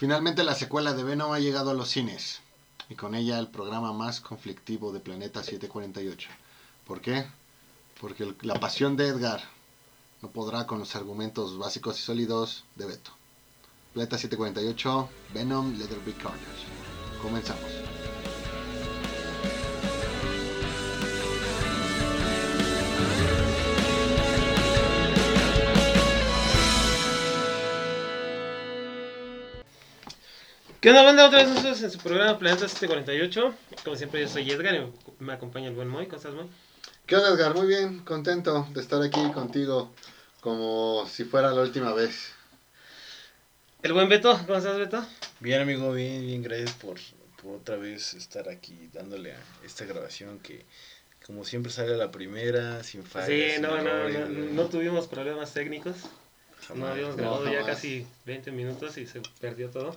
Finalmente la secuela de Venom ha llegado a los cines y con ella el programa más conflictivo de Planeta 748. ¿Por qué? Porque la pasión de Edgar no podrá con los argumentos básicos y sólidos de Beto. Planeta 748, Venom, Leather Be Carnage. Comenzamos. ¿Qué onda, banda? Otra vez nosotros en su programa Planeta 748. Como siempre, yo soy Edgar y me acompaña el buen Moy. ¿Cómo estás, Moy? ¿Qué onda, Edgar? Muy bien, contento de estar aquí contigo como si fuera la última vez. El buen Beto, ¿cómo estás, Beto? Bien, amigo, bien, bien, gracias por, por otra vez estar aquí dándole a esta grabación que, como siempre, sale a la primera, sin fallas. Sí, sin no, no, no, no tuvimos problemas técnicos. No habíamos no, grabado ya casi 20 minutos y se perdió todo.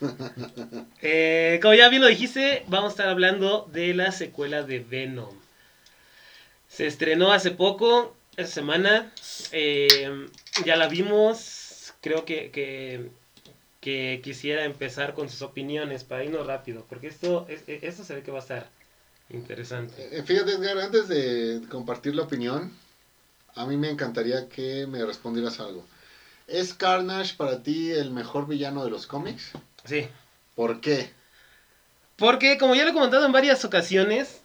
Eh, como ya bien lo dijiste, vamos a estar hablando de la secuela de Venom. Se estrenó hace poco, esta semana. eh, ya la vimos. Creo que, que, que quisiera empezar con sus opiniones para irnos rápido. Porque esto, es- esto se ve que va a estar interesante. Eh, Fíjate, Edgar, antes de compartir la opinión, a mí me encantaría que me respondieras algo. ¿Es Carnage para ti el mejor villano de los cómics? Sí. ¿Por qué? Porque, como ya lo he comentado en varias ocasiones,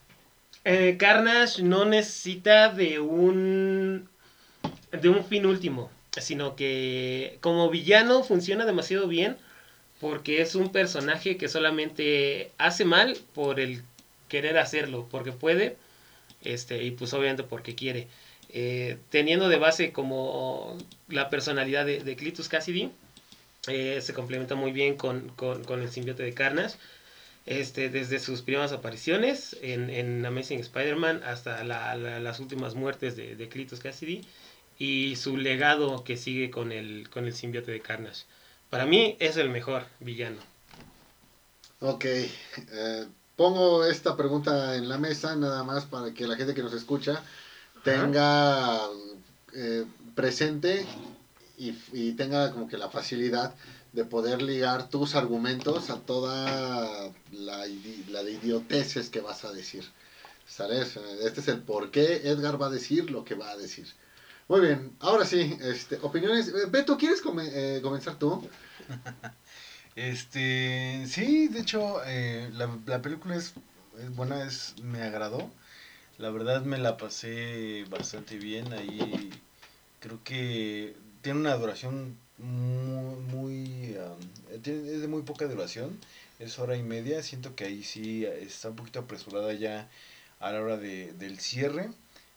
eh, Carnage no necesita de un. de un fin último. Sino que como villano funciona demasiado bien. Porque es un personaje que solamente hace mal por el querer hacerlo. Porque puede. Este, y pues obviamente porque quiere. Eh, teniendo de base como la personalidad de, de Cletus Cassidy. eh, se complementa muy bien con, con, el simbiote de Carnage este, desde sus primeras apariciones en, en Amazing Spider-Man hasta la- la- las últimas muertes de, de Cletus Cassidy y su legado que sigue con el, con el simbiote de Carnage. Para mí es el mejor villano. Ok, eh, pongo esta pregunta en la mesa nada más para que la gente que nos escucha tenga eh, presente y, y tenga como que la facilidad de poder ligar tus argumentos a toda la, la de idioteces que vas a decir. ¿Sabes? Este es el por qué Edgar va a decir lo que va a decir. Muy bien, ahora sí, este, opiniones. Eh, Beto, ¿quieres come- eh, comenzar tú? Este, sí, de hecho, eh, la, la película es, es buena, es, me agradó. La verdad me la pasé bastante bien. Ahí creo que tiene una duración muy, muy um, es de muy poca duración. Es hora y media. Siento que ahí sí está un poquito apresurada ya a la hora de, del cierre.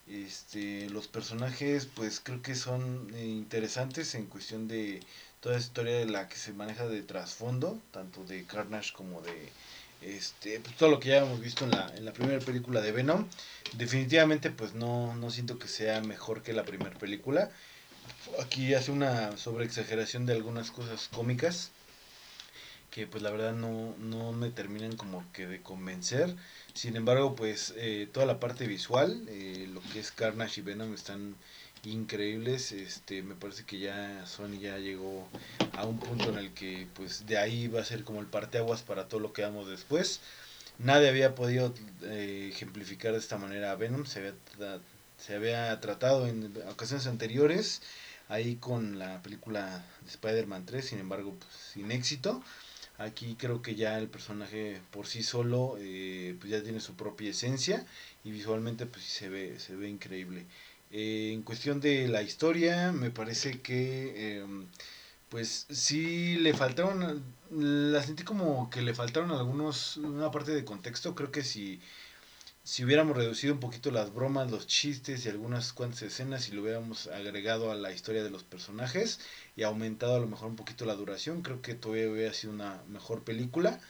Este, los personajes, pues creo que son eh, interesantes en cuestión de toda esa historia de la que se maneja de trasfondo, tanto de Carnage como de este, pues, todo lo que ya hemos visto en la, en la primera película de Venom. Definitivamente, pues no, no siento que sea mejor que la primera película. Aquí hace una sobreexageración de algunas cosas cómicas que pues la verdad no, no me terminan como que de convencer. Sin embargo, pues eh, toda la parte visual, eh, lo que es Carnage y Venom están increíbles. Este, me parece que ya Sony ya llegó a un punto en el que pues de ahí va a ser como el parteaguas para todo lo que vamos después. Nadie había podido eh, ejemplificar de esta manera a Venom, se había, se había tratado en ocasiones anteriores, ahí con la película de Spider-Man 3, sin embargo, pues, sin éxito. Aquí creo que ya el personaje por sí solo eh, pues ya tiene su propia esencia y visualmente pues se ve, se ve increíble. Eh, en cuestión de la historia, me parece que em, pues sí le faltaron, la sentí como que le faltaron algunos, una parte de contexto, creo que si, si hubiéramos reducido un poquito las bromas, los chistes y algunas cuantas escenas y lo hubiéramos agregado a la historia de los personajes y aumentado a lo mejor un poquito la duración, creo que todavía hubiera sido una mejor película.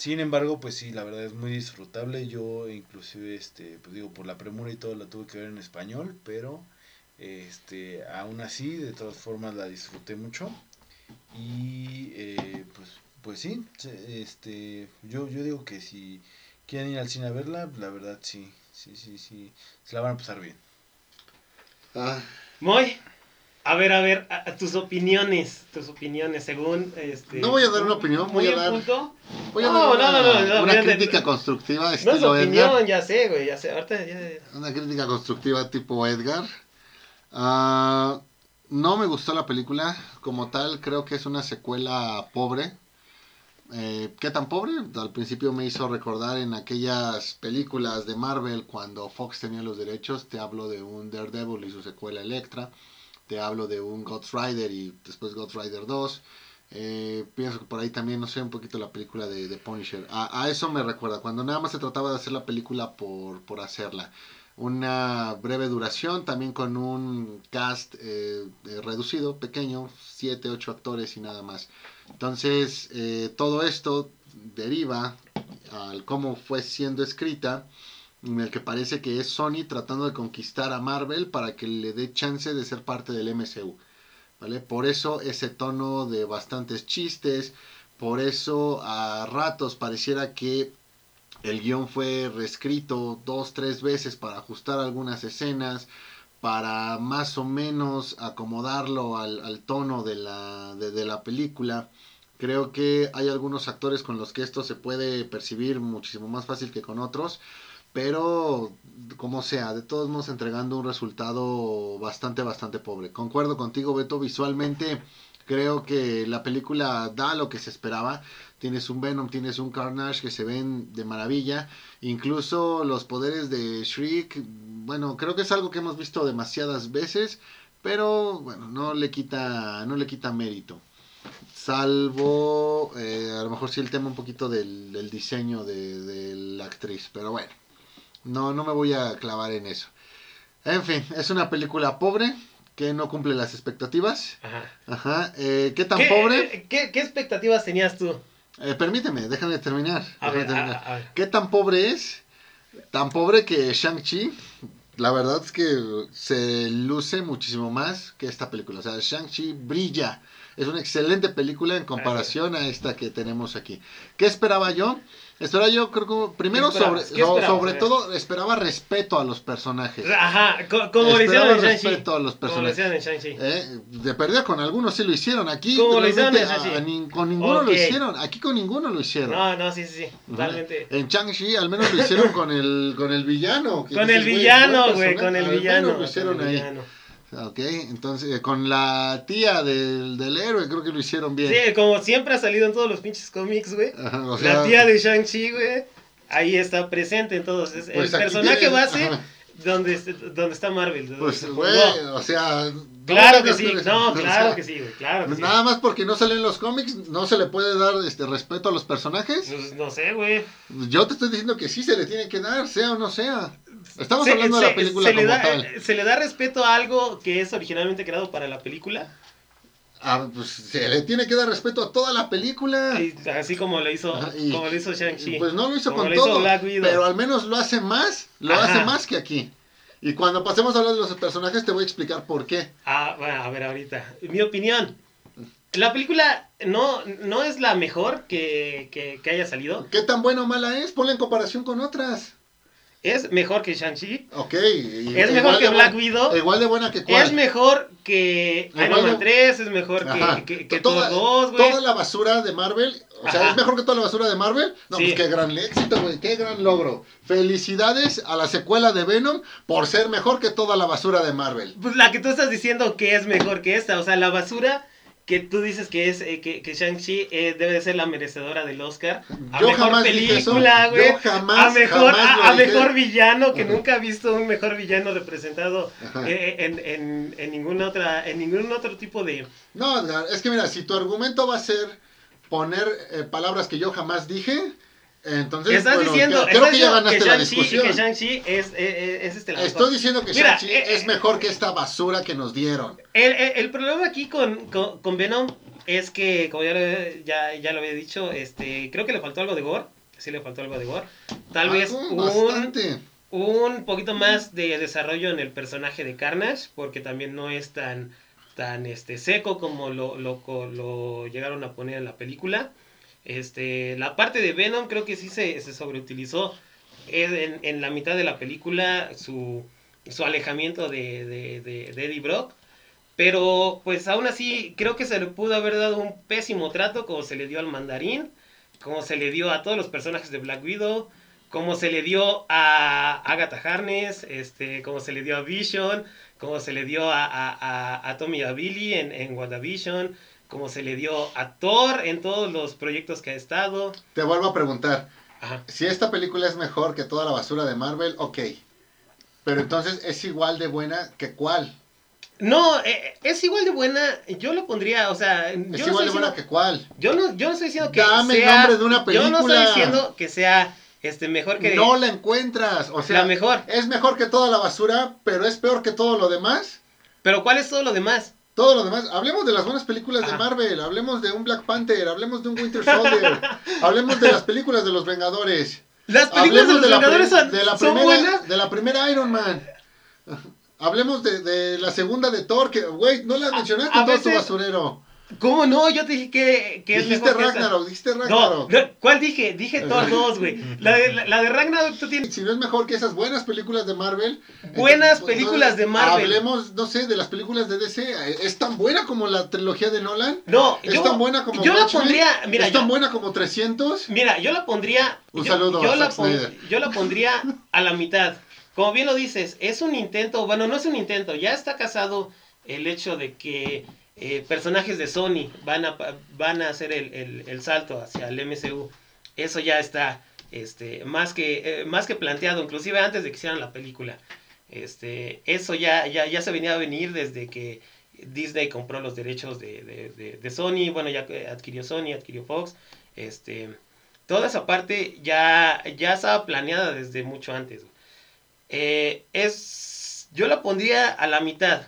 Sin embargo, pues sí, la verdad es muy disfrutable. Yo inclusive, este, pues digo, por la premura y todo la tuve que ver en español, pero este, aún así, de todas formas la disfruté mucho. Y eh, pues, pues sí, se- este, yo, yo digo que si quieren ir al cine a verla, la verdad sí, sí, sí, sí, se la van a pasar bien. Ah, Muy. A ver, a ver, a- a tus opiniones, tus opiniones, según este. No voy a dar una opinión, voy a dar- punto. Voy a No, dar no, una, no, no, no, una fíjate. crítica constructiva No es estilo opinión, Edgar. ya sé, güey, ya sé. Ahorita ya. Una crítica constructiva tipo Edgar. Ah, no me gustó la película. Como tal, creo que es una secuela pobre. Eh, ¿Qué tan pobre? Al principio me hizo recordar en aquellas películas de Marvel cuando Fox tenía los derechos. Te hablo de un Daredevil y su secuela Electra. Te hablo de un Ghost Rider y después Ghost Rider 2. Eh, pienso que por ahí también, no sé, un poquito la película de, Punisher. A, a eso me recuerda, cuando nada más se trataba de hacer la película por, por hacerla. Una breve duración, también con un cast eh, eh, reducido, pequeño, 7, 8 actores y nada más. Entonces, eh, todo esto deriva al cómo fue siendo escrita, en el que parece que es Sony tratando de conquistar a Marvel para que le dé chance de ser parte del MCU. ¿vale? Por eso ese tono de bastantes chistes, por eso a ratos pareciera que el guion fue reescrito dos, tres veces para ajustar algunas escenas, para más o menos acomodarlo al, tono de la, de la película. Creo que hay algunos actores con los que esto se puede percibir muchísimo más fácil que con otros, pero como sea, de todos modos entregando un resultado bastante, bastante pobre. Concuerdo contigo, Beto, visualmente creo que la película da lo que se esperaba. Tienes un Venom, tienes un Carnage que se ven de maravilla. Incluso los poderes de Shriek, bueno, creo que es algo que hemos visto demasiadas veces, pero bueno, no le quita, no le quita mérito. Salvo, eh, a lo mejor sí el tema un poquito del, diseño de la actriz, pero bueno, no, no me voy a clavar en eso. En fin, es una película pobre que no cumple las expectativas. Ajá. Ajá, eh, ¿qué tan ¿Qué, pobre? eh, ¿qué, ¿Qué expectativas tenías tú? Eh, permíteme, déjame terminar. A déjame ver, terminar. a, a ver. ¿Qué tan pobre es? Tan pobre que Shang-Chi, la verdad es que se luce muchísimo más que esta película. O sea, Shang-Chi brilla. Es una excelente película en comparación a esta que tenemos aquí. ¿Qué esperaba yo? Esperaba yo, creo que primero ¿Qué sobre, sobre todo esperaba respeto a los personajes. Ajá, co- como lo hicieron en Shang-Chi. respeto a los Como lo personajes. hicieron en Shang-Chi. Eh, de perdida con algunos sí lo hicieron. Aquí ¿Cómo lo hicieron en Shang-Chi? a- a ni- con ninguno lo hicieron. Aquí con ninguno lo hicieron. No, no, sí, sí, sí. Totalmente. En Chang-Chi al menos lo hicieron con el, con el villano. Con el villano, güey, personaje. con el villano. lo hicieron con el ahí. villano. Ok, entonces eh, con la tía del, del héroe creo que lo hicieron bien. Sí, como siempre ha salido en todos los pinches cómics, güey. Ajá, o sea, La tía de Shang-Chi, güey. Ahí está presente en todos. Es pues el personaje tienen- base ajá, donde, donde está Marvel. donde Pues, güey, o sea. Claro que sí, no, o sea, claro que sí, güey, claro que sí. Nada más porque no salen los cómics, no se le puede dar este respeto a los personajes. Pues, no sé, güey. Yo te estoy diciendo que sí se le tiene que dar, sea o no sea. Estamos Se- hablando de la película se le como da, tal. eh, ¿Se le da respeto a algo que es originalmente creado para la película? Ah, pues se le tiene que dar respeto a toda la película. Y así como lo hizo, Ajá, y- como lo hizo Shang-Chi. Pues no lo hizo Como con lo todo, pero al menos lo hace más, lo Ajá. hace más que aquí. Y cuando pasemos a hablar de los personajes te voy a explicar por qué. Ah, bueno, a ver, ahorita. Mi opinión. La película no, no es la mejor que, que, que haya salido. ¿Qué tan buena o mala es? Ponla en comparación con otras. Es mejor que Shang-Chi. Ok. y- Es mejor que Black buena- Widow. Igual de buena que cuál. Es mejor que Igual Iron Man de- 3, es mejor que, Ajá. que, que toda, Thor 2, güey. toda la basura de Marvel, o sea, Ajá. es mejor que toda la basura de Marvel. No, Sí. pues qué gran éxito, güey, qué gran logro. Felicidades a la secuela de Venom por ser mejor que toda la basura de Marvel. Pues la que tú estás diciendo que es mejor que esta, o sea, la basura que tú dices que es eh, que, que Shang-Chi eh, debe de ser la merecedora del Oscar. A Yo mejor jamás película, güey. A mejor, jamás a, mejor villano, que Ajá. nunca he visto un mejor villano representado eh, en, en, en ninguna otra, en ningún otro tipo de. No, es que mira, si tu argumento va a ser poner palabras que yo jamás dije, entonces estás bueno, diciendo, creo estás que ya ganaste que la discusión. que Shang-Chi es, es este la. Estoy diciendo que Shang-Chi eh, es mejor que esta basura que nos dieron. El, el- el problema aquí con, con, con Venom es que, como ya lo, ya, ya lo había dicho, este, creo que le faltó algo de gore. Sí le faltó algo de gore. Tal vez un, bastante. un poquito más de desarrollo en el personaje de Carnage, porque también no es tan, tan este, seco como lo, lo, lo llegaron a poner en la película. Este, la parte de Venom creo que sí se, se sobreutilizó en, en la mitad de la película, su, su alejamiento de, de, de, Eddie Brock. Pero pues aún así creo que se le pudo haber dado un pésimo trato como se le dio al mandarín, como se le dio a todos los personajes de Black Widow, como se le dio a Agatha Harness, este, como se le dio a Vision, como se le dio a, a, a, a Tommy y a Billy en, en WandaVision, como se le dio a Thor en todos los proyectos que ha estado. Te vuelvo a preguntar. Ajá. Si esta película es mejor que toda la basura de Marvel, ok. Pero entonces es igual de buena que cuál. No, eh, es igual de buena. Yo lo pondría, o sea, yo Es no igual estoy de buena diciendo, que cuál. yo no, yo no estoy diciendo que Dame el sea, nombre de una Yo no estoy película. diciendo que sea este mejor que No la encuentras. O sea, la mejor. es mejor que toda la basura, pero es peor que todo lo demás. Pero ¿cuál es todo lo demás? Todo lo demás. Hablemos de las buenas películas de Ajá. Marvel. Hablemos de un Black Panther. Hablemos de un Winter Soldier. hablemos de las películas de los Vengadores. Las películas de los Vengadores son, de la son primera, buenas. de la primera Iron Man. Hablemos de, de la segunda de Thor, que, güey, no la mencionaste a todo tu basurero. ¿Cómo no? Yo te dije que, que Dijiste. Ragnarok, dijiste Ragnarok. no, ¿cuál dije? Dije Thor 2, güey. La de, la, la de Ragnarok tú tienes Si no es mejor que esas buenas películas de Marvel. buenas entonces, películas de Marvel. Hablemos, no sé, de las películas de DC. ¿Es tan buena como la trilogía de Nolan? No, ¿Es yo, tan buena como yo la pondría, mira, ¿Es tan yo, buena como 300? mira, yo la pondría, Un yo, saludo yo a la pon- yo la pondría a la mitad. Como bien lo dices, es un intento, bueno, no es un intento, ya está casado el hecho de que eh, personajes de Sony van a, van a hacer el, el- el salto hacia el MCU. Eso ya está este, más, que, eh, más que planteado, inclusive antes de que hicieran la película. Este, eso ya, ya, ya se venía a venir desde que Disney compró los derechos de, de- de- Sony, bueno, ya adquirió Sony, adquirió Fox. Este, toda esa parte ya, ya estaba planeada desde mucho antes. Eh, es, yo la pondría a la mitad.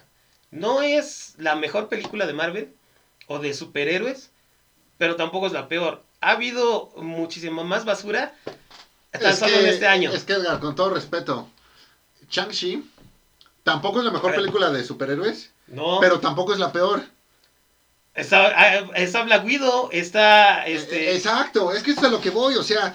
No es la mejor película de Marvel o de superhéroes, pero tampoco es la peor. Ha habido muchísima más basura tan Es solo que- en este año. Es que, Edgar, con todo respeto, Shang-Chi tampoco es la mejor película de superhéroes, No, pero tampoco es la peor. está, ah, está Black Widow, está este. Eh, Exacto, es que eso es a lo que voy, o sea,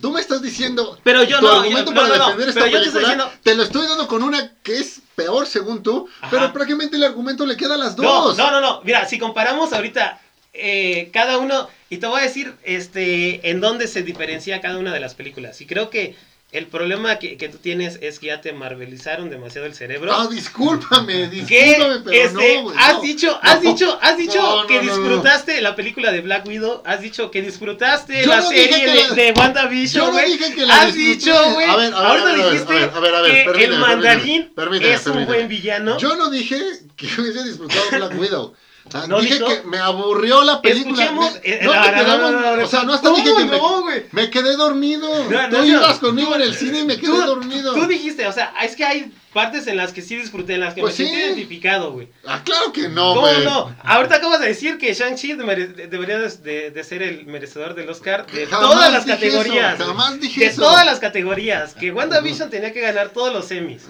tú me estás diciendo Pero yo tu no, argumento yo- para no, no, defender esta te película, diciendo- te lo estoy dando con una que es peor según tú, Ajá. pero prácticamente el argumento le queda a las dos. no, no, no. Mira, si comparamos ahorita eh, cada uno, y te voy a decir este, en dónde se diferencia cada una de las películas. Y creo que el problema que, que tú tienes es que ya te marvelizaron demasiado el cerebro. No, discúlpame, discúlpame, pero este, no, güey, has no. dicho, has dicho, has dicho que disfrutaste la película de Black Widow, has dicho que disfrutaste Yo la serie de, WandaVision, Yo no dije que la Has dicho, güey. A ver, a ver, Ahorita dijiste a ver, a ver, que el mandarín permíteme, es un buen villano. Yo no dije que hubiese disfrutado Black Widow. Ah, ¿No dije que me aburrió la película. Me- no, no, te no, no, quedamos- no, no, no. O sea, no hasta ¿Cómo dije que no, me, quedé dormido. No, no, Tú no. ibas conmigo en el cine y me quedé Tú- dormido. Tú dijiste, o sea, es que hay partes en las que sí disfruté, en las que Pues me sí. sentí identificado, güey. Ah, claro que no, ¿Cómo güey. no? Ahorita acabas de decir que Shang-Chi debería de, de- ser el merecedor del Oscar de Jamás todas las dije categorías. eso, jamás dije de eso. todas las categorías. Que WandaVision tenía que ganar todos los semis.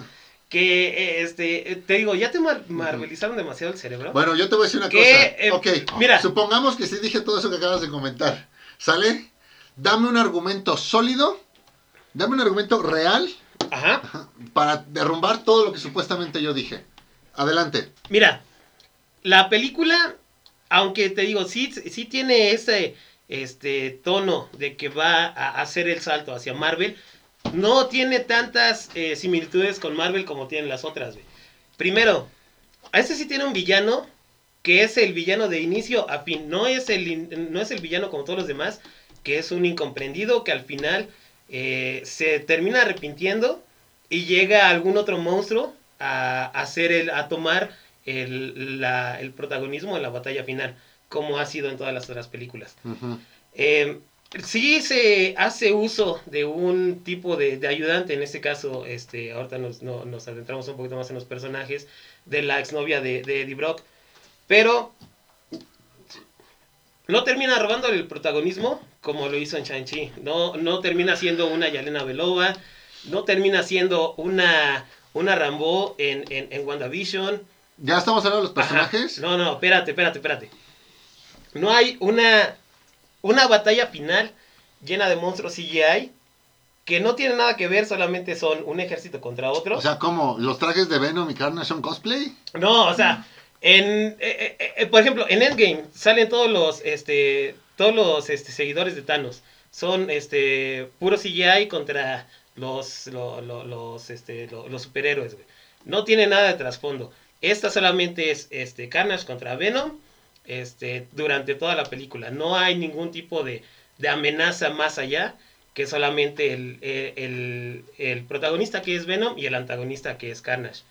Que, eh, este, eh, te digo, ya te mar- marvelizaron demasiado el cerebro. Bueno, yo te voy a decir una Que, eh, cosa. ok, mira. supongamos que sí dije todo eso que acabas de comentar. ¿Sale? Dame un argumento sólido, dame un argumento real Ajá. ajá, para derrumbar todo lo que supuestamente yo dije. Adelante. Mira, la película, aunque te digo, sí, sí tiene ese este tono de que va a hacer el salto hacia Marvel, no tiene tantas eh, similitudes con Marvel como tienen las otras. güey. Primero, este sí tiene un villano que es el villano de inicio a fin, no es el, no es el villano como todos los demás, que es un incomprendido que al final eh, se termina arrepintiendo y llega algún otro monstruo a, hacer el, a tomar el, la- el protagonismo en la batalla final, como ha sido en todas las otras películas. Eh, sí se hace uso de un tipo de, de ayudante, en este caso, este, ahorita nos, no- nos adentramos un poquito más en los personajes, de la exnovia de, de Eddie Brock, pero no termina robándole el protagonismo como lo hizo en Shang-Chi, no, no termina siendo una Yelena Belova, no termina siendo una, una Rambo en, en, en WandaVision, ¿Ya estamos hablando de los Ajá. personajes? No, no, espérate, espérate, espérate. No hay una, una batalla final llena de monstruos CGI que no tiene nada que ver, solamente son un ejército contra otro. O sea, ¿cómo? ¿Los trajes de Venom y Carnage son cosplay? no, o sea, En, eh, eh, eh, por ejemplo, en Endgame salen todos los, este, todos los este, seguidores de Thanos. Son este, puro CGI contra los, lo- lo- los, este, lo- los superhéroes, güey. No tiene nada de trasfondo. Esta solamente es este, Carnage contra Venom este, durante toda la película. No hay ningún tipo de, de amenaza más allá que solamente el, el- el- protagonista que es Venom y el antagonista que es Carnage.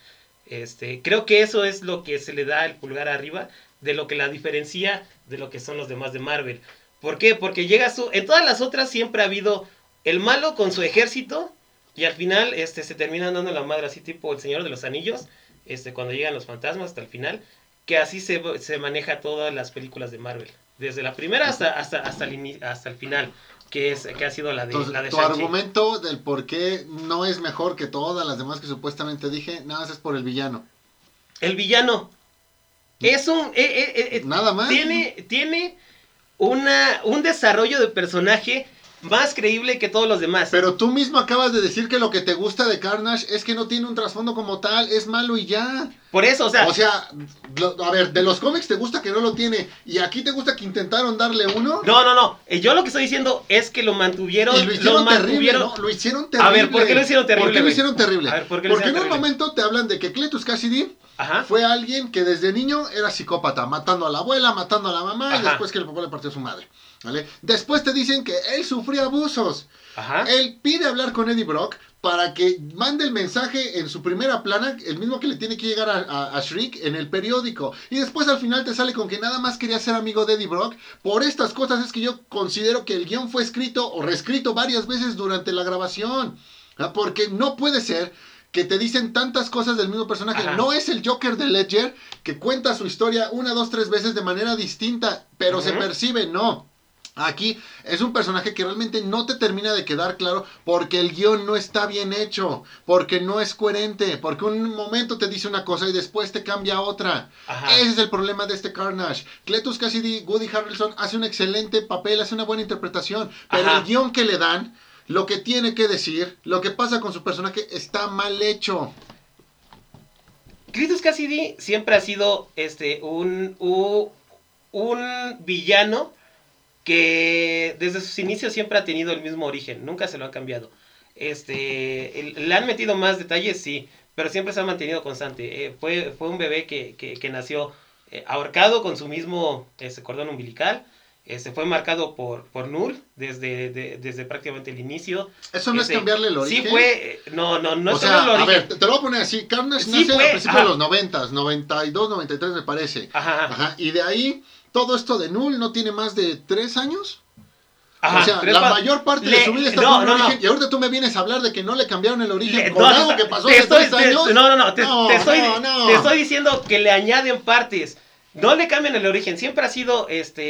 Este, creo que eso es lo que se le da el pulgar arriba de lo que la diferencia de lo que son los demás de Marvel. ¿Por qué? Porque llega su... En todas las otras siempre ha habido el malo con su ejército y al final este, se terminan dando la madre así tipo el Señor de los Anillos, este, cuando llegan los fantasmas hasta el final, que así se, se maneja todas las películas de Marvel. Desde la primera hasta, hasta, hasta, el, ini- hasta el final, que, es, que ha sido la de, Entonces, la de tu argumento del por qué no es mejor que todas las demás que supuestamente dije, nada más es por el villano. El villano es un... eh, eh, eh, Nada más. tiene, tiene una, un desarrollo de personaje más creíble que todos los demás. Pero tú mismo acabas de decir que lo que te gusta de Carnage es que no tiene un trasfondo como tal, es malo y ya. Por eso, o sea, O sea, lo- a ver, de los cómics te gusta que no lo tiene y aquí te gusta que intentaron darle uno. no, no, no. Eh, Yo lo que estoy diciendo es que lo mantuvieron. y lo hicieron terrible, mantuvieron. ¿no? Lo hicieron terrible. A ver, ¿por qué lo hicieron terrible, ¿Por qué lo hicieron terrible? A ver, ¿por qué lo Porque en un terrible? momento te hablan de que Cletus Cassidy Ajá. fue alguien que desde niño era psicópata, matando a la abuela, matando a la mamá y después que el papá le partió a su madre. ¿Vale? Después te dicen que él sufría abusos. Ajá. Él pide hablar con Eddie Brock para que mande el mensaje en su primera plana, el mismo que le tiene que llegar a, a- a Shriek en el periódico. Y después al final te sale con que nada más quería ser amigo de Eddie Brock. Por estas cosas es que yo considero que el guion fue escrito o reescrito varias veces durante la grabación. ¿ah? Porque no puede ser que te dicen tantas cosas del mismo personaje. Ajá. No es el Joker de Ledger que cuenta su historia una, dos, tres veces de manera distinta, pero se percibe, no. Aquí es un personaje que realmente no te termina de quedar claro porque el guion no está bien hecho, porque no es coherente, porque un momento te dice una cosa y después te cambia otra. Ajá. Ese es el problema de este Carnage. Cletus Cassidy, Woody Harrelson hace un excelente papel, hace una buena interpretación, pero Ajá. el guion que le dan, lo que tiene que decir, lo que pasa con su personaje está mal hecho. Cletus Cassidy siempre ha sido este un, un villano que desde sus inicios siempre ha tenido el mismo origen, nunca se lo ha cambiado. Este, el- le han metido más detalles, sí, pero siempre se ha mantenido constante. Eh, fue, fue un bebé que, que- que nació eh, ahorcado con su mismo este, cordón umbilical. Este, fue marcado por, por Null desde, de- desde prácticamente el inicio. Eso no Este, es cambiarle el origen. Sí fue, eh, no, no, no o es sea, cambiarle el a origen. ver, te lo voy a poner así. Carnage Sí nace fue, a principios de los 90, 92, 93 me parece. Ajá. Ajá, y de ahí, todo esto de Null no tiene más de tres años. Ajá, o sea, la pa- mayor parte le- de su vida está no, con no, no. origen. Y ahorita tú me vienes a hablar de que no le cambiaron el origen Le- con no, algo te- que pasó te hace estoy, tres te- años. no, no, no, te, estoy, te estoy diciendo que le añaden partes. No le cambian el origen. Siempre ha sido este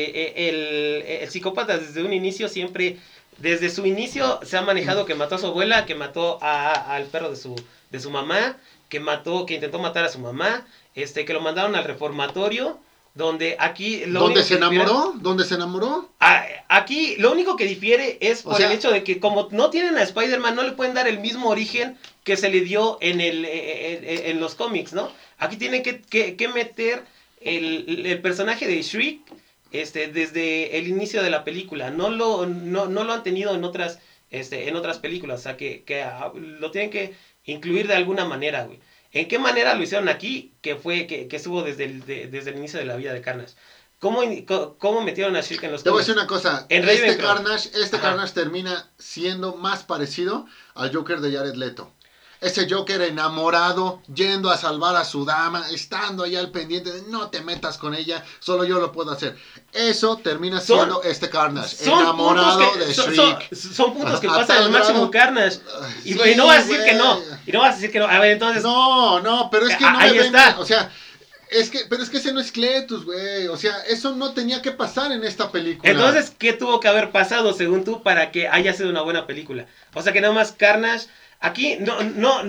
e- el, el psicópata desde un inicio, siempre, desde su inicio se ha manejado que mató a su abuela, que mató a- al perro de su, de su mamá, que mató, que intentó matar a su mamá, este, que lo mandaron al reformatorio, donde aquí lo ¿Dónde único se que difiere- enamoró? ¿Dónde se enamoró? Ah, Aquí lo único que difiere es O por sea- el hecho de que como no tienen a Spider-Man, no le pueden dar el mismo origen que se le dio en, el, eh, eh, en los cómics, ¿no? Aquí tienen que, que- que meter el, el personaje de Shriek este, desde el inicio de la película. No lo, no, no lo han tenido en otras, este, en otras películas. O sea, que, que ah, lo tienen que incluir de alguna manera, güey. ¿En qué manera lo hicieron aquí? Que fue, que, que estuvo desde el, de- desde el inicio de la vida de Carnage. ¿Cómo, cómo metieron a Shriek en los Te voy a decir una cosa. En este Ravenclaw. Carnage, este Ajá. Carnage termina siendo más parecido al Joker de Jared Leto. Ese Joker enamorado, yendo a salvar a su dama, estando ahí al pendiente de no te metas con ella, solo yo lo puedo hacer. Eso termina Son- siendo este Carnage, enamorado que, de son, Shriek. son- son puntos que pasan al máximo Carnage. Y, sí, no vas a decir que no. Y no vas a decir que no. A ver, entonces. No, no, pero es que no ahí me está. o sea, es que, pero es que ese no es Cletus, güey. O sea, eso no tenía que pasar en esta película. Entonces, ¿qué tuvo que haber pasado según tú para que haya sido una buena película? O sea, que nada más Carnage. Aquí, no, no.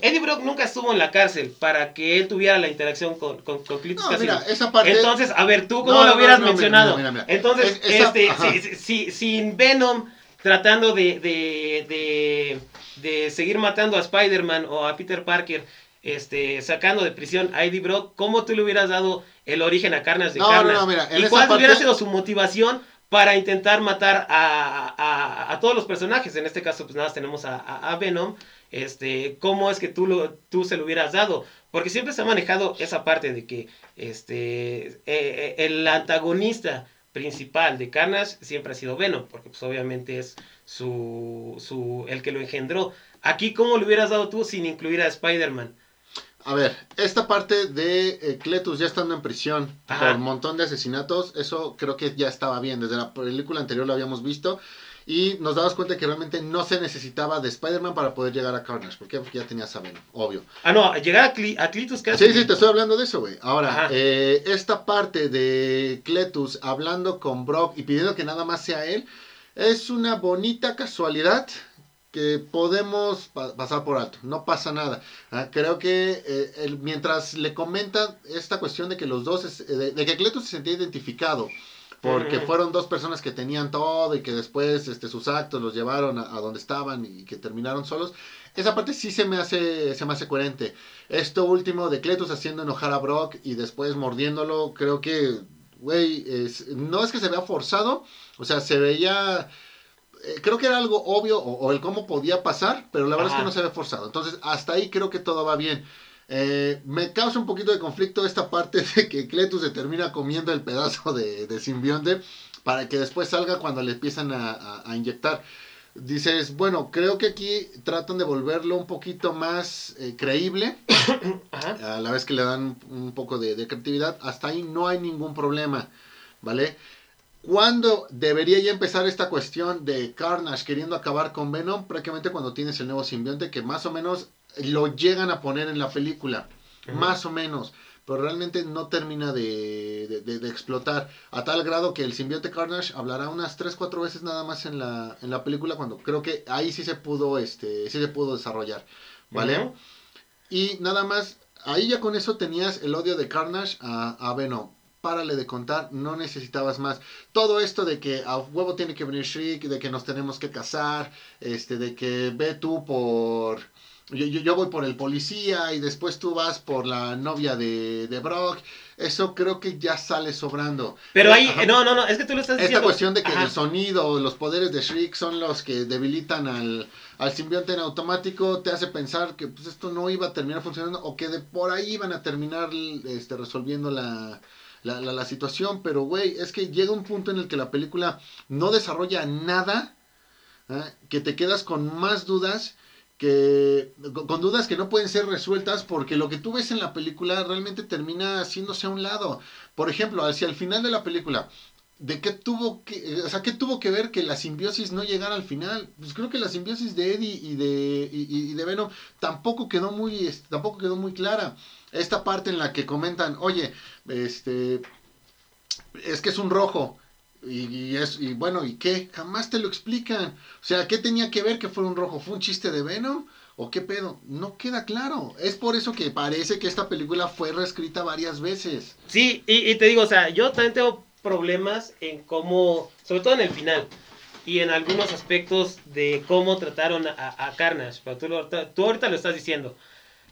Eddie Brock nunca estuvo en la cárcel para que él tuviera la interacción con, con, con No, mira, esa parte. Entonces, a ver, ¿tú cómo No, lo no, hubieras no, no, mencionado? mira, mira, mira. Entonces, Es- esa- este, si- si- si- sin Venom tratando de, de, de, de seguir matando a Spider-Man o a Peter Parker, este, sacando de prisión a Eddie Brock, ¿cómo tú le hubieras dado el origen a Carnage de No, no, Carnage? no, mira, en ¿Y cuál parte- hubiera sido su motivación para intentar matar a, todos los personajes? En este caso, pues nada, tenemos a, Venom. Este, ¿Cómo es que tú, tú se lo hubieras dado? Porque siempre se ha manejado esa parte de que este, eh, eh, el antagonista principal de Carnage siempre ha sido Venom, porque pues obviamente es su, su, el que lo engendró. Aquí, ¿cómo lo hubieras dado tú sin incluir a Spider-Man? A ver, esta parte de eh, Cletus ya estando en prisión Ajá. por un montón de asesinatos, eso creo que ya estaba bien. Desde la película anterior lo habíamos visto. Y nos damos cuenta que realmente no se necesitaba de Spider-Man para poder llegar a Carnage. ¿Por qué? Porque ya tenías a Venom, obvio. Ah, no, llegar a, Cli- a Clitus casi. Sí, sí, te estoy hablando de eso, güey. Ahora, eh, esta parte de Cletus hablando con Brock y pidiendo que nada más sea él, es una bonita casualidad que podemos pa- pasar por alto. No pasa nada. Ah, creo que eh, el- mientras le comenta esta cuestión de que los dos, es- de, de que Cletus se sentía identificado. Porque fueron dos personas que tenían todo y que después este, sus actos los llevaron a, a donde estaban y que terminaron solos. Esa parte sí se me hace, se me hace coherente. Esto último de Cletus haciendo enojar a Brock y después mordiéndolo, creo que, güey, no es que se vea forzado, o sea, se veía, eh, creo que era algo obvio o, o el cómo podía pasar, pero la verdad es que no se ve forzado. Entonces, hasta ahí creo que todo va bien. Eh, me causa un poquito de conflicto esta parte de que Cletus se termina comiendo el pedazo de, de simbionte para que después salga cuando le empiezan a, a- a inyectar. Dices, bueno, creo que aquí tratan de volverlo un poquito más eh, creíble, Ajá. a la vez que le dan un poco de, de creatividad. Hasta ahí no hay ningún problema, ¿vale? ¿Cuándo debería ya empezar esta cuestión de Carnage queriendo acabar con Venom? Prácticamente cuando tienes el nuevo simbionte que más o menos lo llegan a poner en la película. Más o menos. Pero realmente no termina de, de- de- de explotar. A tal grado que el simbionte Carnage hablará unas 3-4 veces nada más en la, en la película. Cuando creo que ahí sí se pudo, este, sí se pudo desarrollar. ¿Vale? Y nada más, ahí ya con eso tenías el odio de Carnage a, a Venom. Párale de contar, no necesitabas más. Todo esto de que a huevo tiene que venir Shriek, de que nos tenemos que casar, este, de que ve tú por... Yo, yo, yo voy por el policía y después tú vas por la novia de, de Brock. Eso creo que ya sale sobrando. Pero ahí, Ajá. no, no, no, es que tú lo estás Esta diciendo. cuestión de que Ajá. el sonido, los poderes de Shriek son los que debilitan al, al simbionte en automático, te hace pensar que pues, esto no iba a terminar funcionando o que de por ahí iban a terminar este, resolviendo la, la, la- situación. Pero, güey, es que llega un punto en el que la película no desarrolla nada, ¿eh? que te quedas con más dudas que con con dudas que no pueden ser resueltas porque lo que tú ves en la película realmente termina haciéndose a un lado. Por ejemplo, hacia el final de la película, ¿de qué tuvo que, o sea, qué tuvo que ver que la simbiosis no llegara al final? Pues creo que la simbiosis de Eddie y de, y, de Venom tampoco quedó muy, tampoco quedó muy clara. Esta parte en la que comentan, oye, este, es que es un rojo. Y, y es, y bueno, ¿y qué? Jamás te lo explican. O sea, ¿qué tenía que ver que fuera un rojo? ¿Fue un chiste de Venom? ¿O qué pedo? No queda claro. Es por eso que parece que esta película fue reescrita varias veces. Sí, y, y te digo, o sea, yo también tengo problemas en cómo, sobre todo en el final, y en algunos aspectos de cómo trataron a, a Carnage, pero tú, ahorita lo estás diciendo.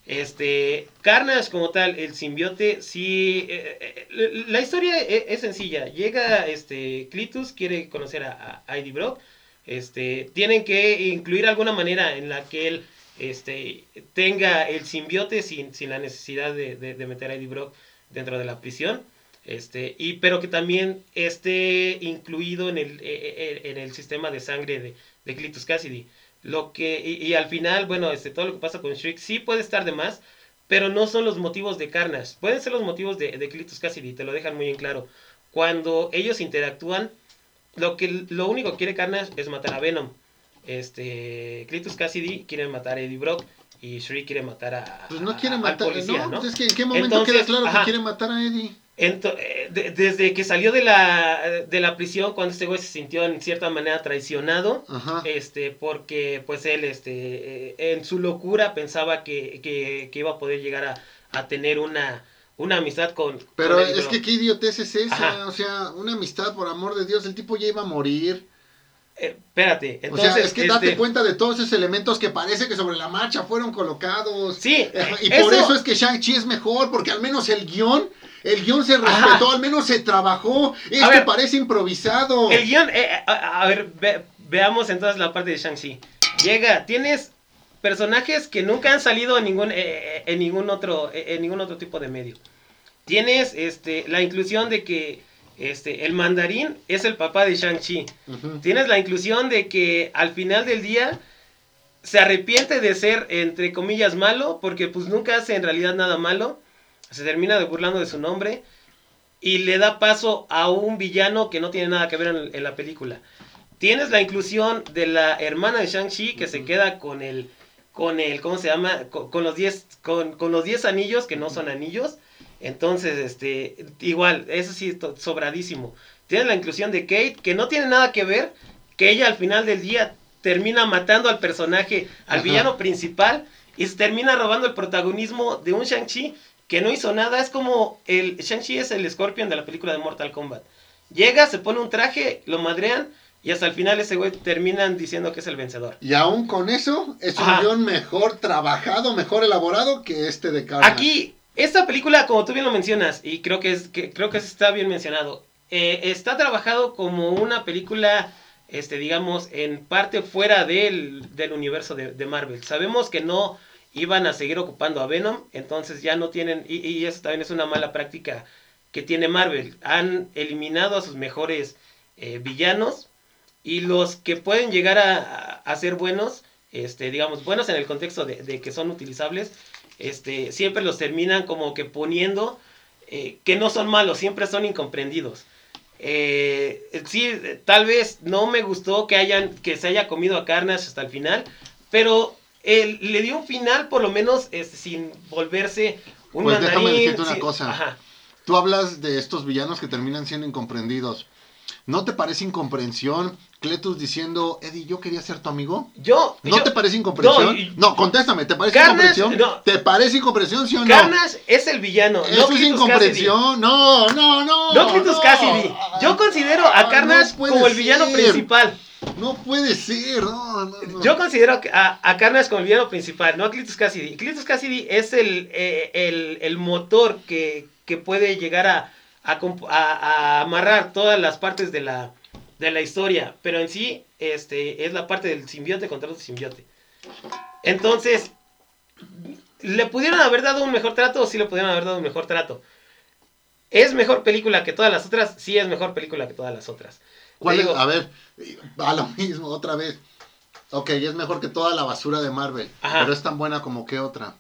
Este, Carnage como tal, el simbiote, sí, eh, eh, la historia e- es, sencilla. Llega, este, Clitus, quiere conocer a, a Eddie Brock, este, tienen que incluir alguna manera en la que él, este, tenga el simbiote sin, sin la necesidad de, de- de meter a Eddie Brock dentro de la prisión. Este, y, pero que también esté incluido en el, eh, eh, en el sistema de sangre de, de Cletus Cassidy. Lo que, y, y al final, bueno, este, todo lo que pasa con Shriek sí puede estar de más, pero no son los motivos de Carnage. Pueden ser los motivos de, de Cletus Cassidy, te lo dejan muy en claro. Cuando ellos interactúan, lo, que, lo único que quiere Carnage es matar a Venom. Este, Cletus Cassidy quiere matar a Eddie Brock y Shriek quiere matar a, Pues no a- quiere al matar. policía, no, ¿no? pues es que en qué momento Entonces, queda claro ajá. que quiere matar a Eddie. Eh, de- desde que salió de la, de la prisión, cuando este güey se sintió en cierta manera traicionado, Ajá. este, porque pues él, este, eh, en su locura pensaba que, que, que iba a poder llegar a, a tener una, una amistad con... Pero con es que qué idiotez es esa. Ajá. O sea, una amistad, por amor de Dios. El tipo ya iba a morir. Eh, espérate, O entonces... sea, es que date este, cuenta de todos esos elementos que parece que sobre la marcha fueron colocados. Sí, Eh, Y eso- por eso es que Shang-Chi es mejor, porque al menos el guion, el guion se Ajá. respetó, al menos se trabajó. Esto ver. parece improvisado. El guion, eh, a, a ver, ve- veamos entonces la parte de Shang-Chi. Llega, tienes personajes que nunca han salido en ningún, eh, en ningún otro, eh, en ningún otro tipo de medio. Tienes este, la inclusión de que este, el mandarín es el papá de Shang-Chi. Tienes la inclusión de que al final del día se arrepiente de ser, entre comillas, malo, porque pues nunca hace en realidad nada malo. Se termina burlando de su nombre y le da paso a un villano que no tiene nada que ver en, en la película. Tienes la inclusión de la hermana de Shang-Chi que se queda con el, con el, ¿cómo se llama? Con, con los 10 con, con los 10 anillos que no son anillos. Entonces, este, igual, eso sí, to- sobradísimo. Tienes la inclusión de Kate, que no tiene nada que ver, que ella al final del día termina matando al personaje, al Ajá. villano principal, y se termina robando el protagonismo de un Shang-Chi que no hizo nada. Es como el Shang-Chi es el Scorpion de la película de Mortal Kombat. Llega, se pone un traje, lo madrean, y hasta el final ese güey terminan diciendo que es el vencedor. Y aún con eso, es un Ajá. guion mejor trabajado, mejor elaborado que este de Carnage. Aquí, esta película, como tú bien lo mencionas, y creo que, es, que creo que está bien mencionado, eh, está trabajado como una película, este, digamos, en parte fuera del, del universo de, de Marvel. Sabemos que no iban a seguir ocupando a Venom, entonces ya no tienen, y, eso también es una mala práctica que tiene Marvel. Han eliminado a sus mejores eh, villanos y los que pueden llegar a, ser buenos, este, digamos, buenos en el contexto de, de que son utilizables, este, siempre los terminan como que poniendo eh, que no son malos, siempre son incomprendidos. Eh, sí, tal vez no me gustó que hayan que se haya comido a Carnage hasta el final, pero él le dio un final por lo menos este, sin volverse un Pues déjame decirte una sin- cosa. Ajá. Tú hablas de estos villanos que terminan siendo incomprendidos. ¿No te parece incomprensión Cletus diciendo, Eddie, yo quería ser tu amigo? Yo, ¿No yo- te parece incomprensión? no, No, y- contéstame, ¿te parece Carnage, incomprensión? no. ¿Te parece incomprensión, sí o no? Carnage es el villano. no Eso es Cletus incomprensión. No, no, no. No Cletus Cassidy. Yo considero a no puede como el villano ser. principal. No puede ser, no, no, no. Yo considero a, a Carnage como el villano principal, no a Cletus Cassidy. Cletus Cassidy es el, eh, el, el motor que, que puede llegar a, a- a amarrar todas las partes de la, de la historia, pero en sí este, es la parte del simbionte contra otro simbionte. Entonces, ¿le pudieron haber dado un mejor trato o sí le pudieron haber dado un mejor trato? ¿Es mejor película que todas las otras? Sí, es mejor película que todas las otras. ¿Cuál es? A ver, a lo mismo, otra vez. Ok, es mejor que toda la basura de Marvel, Ajá. pero es tan buena como que otra.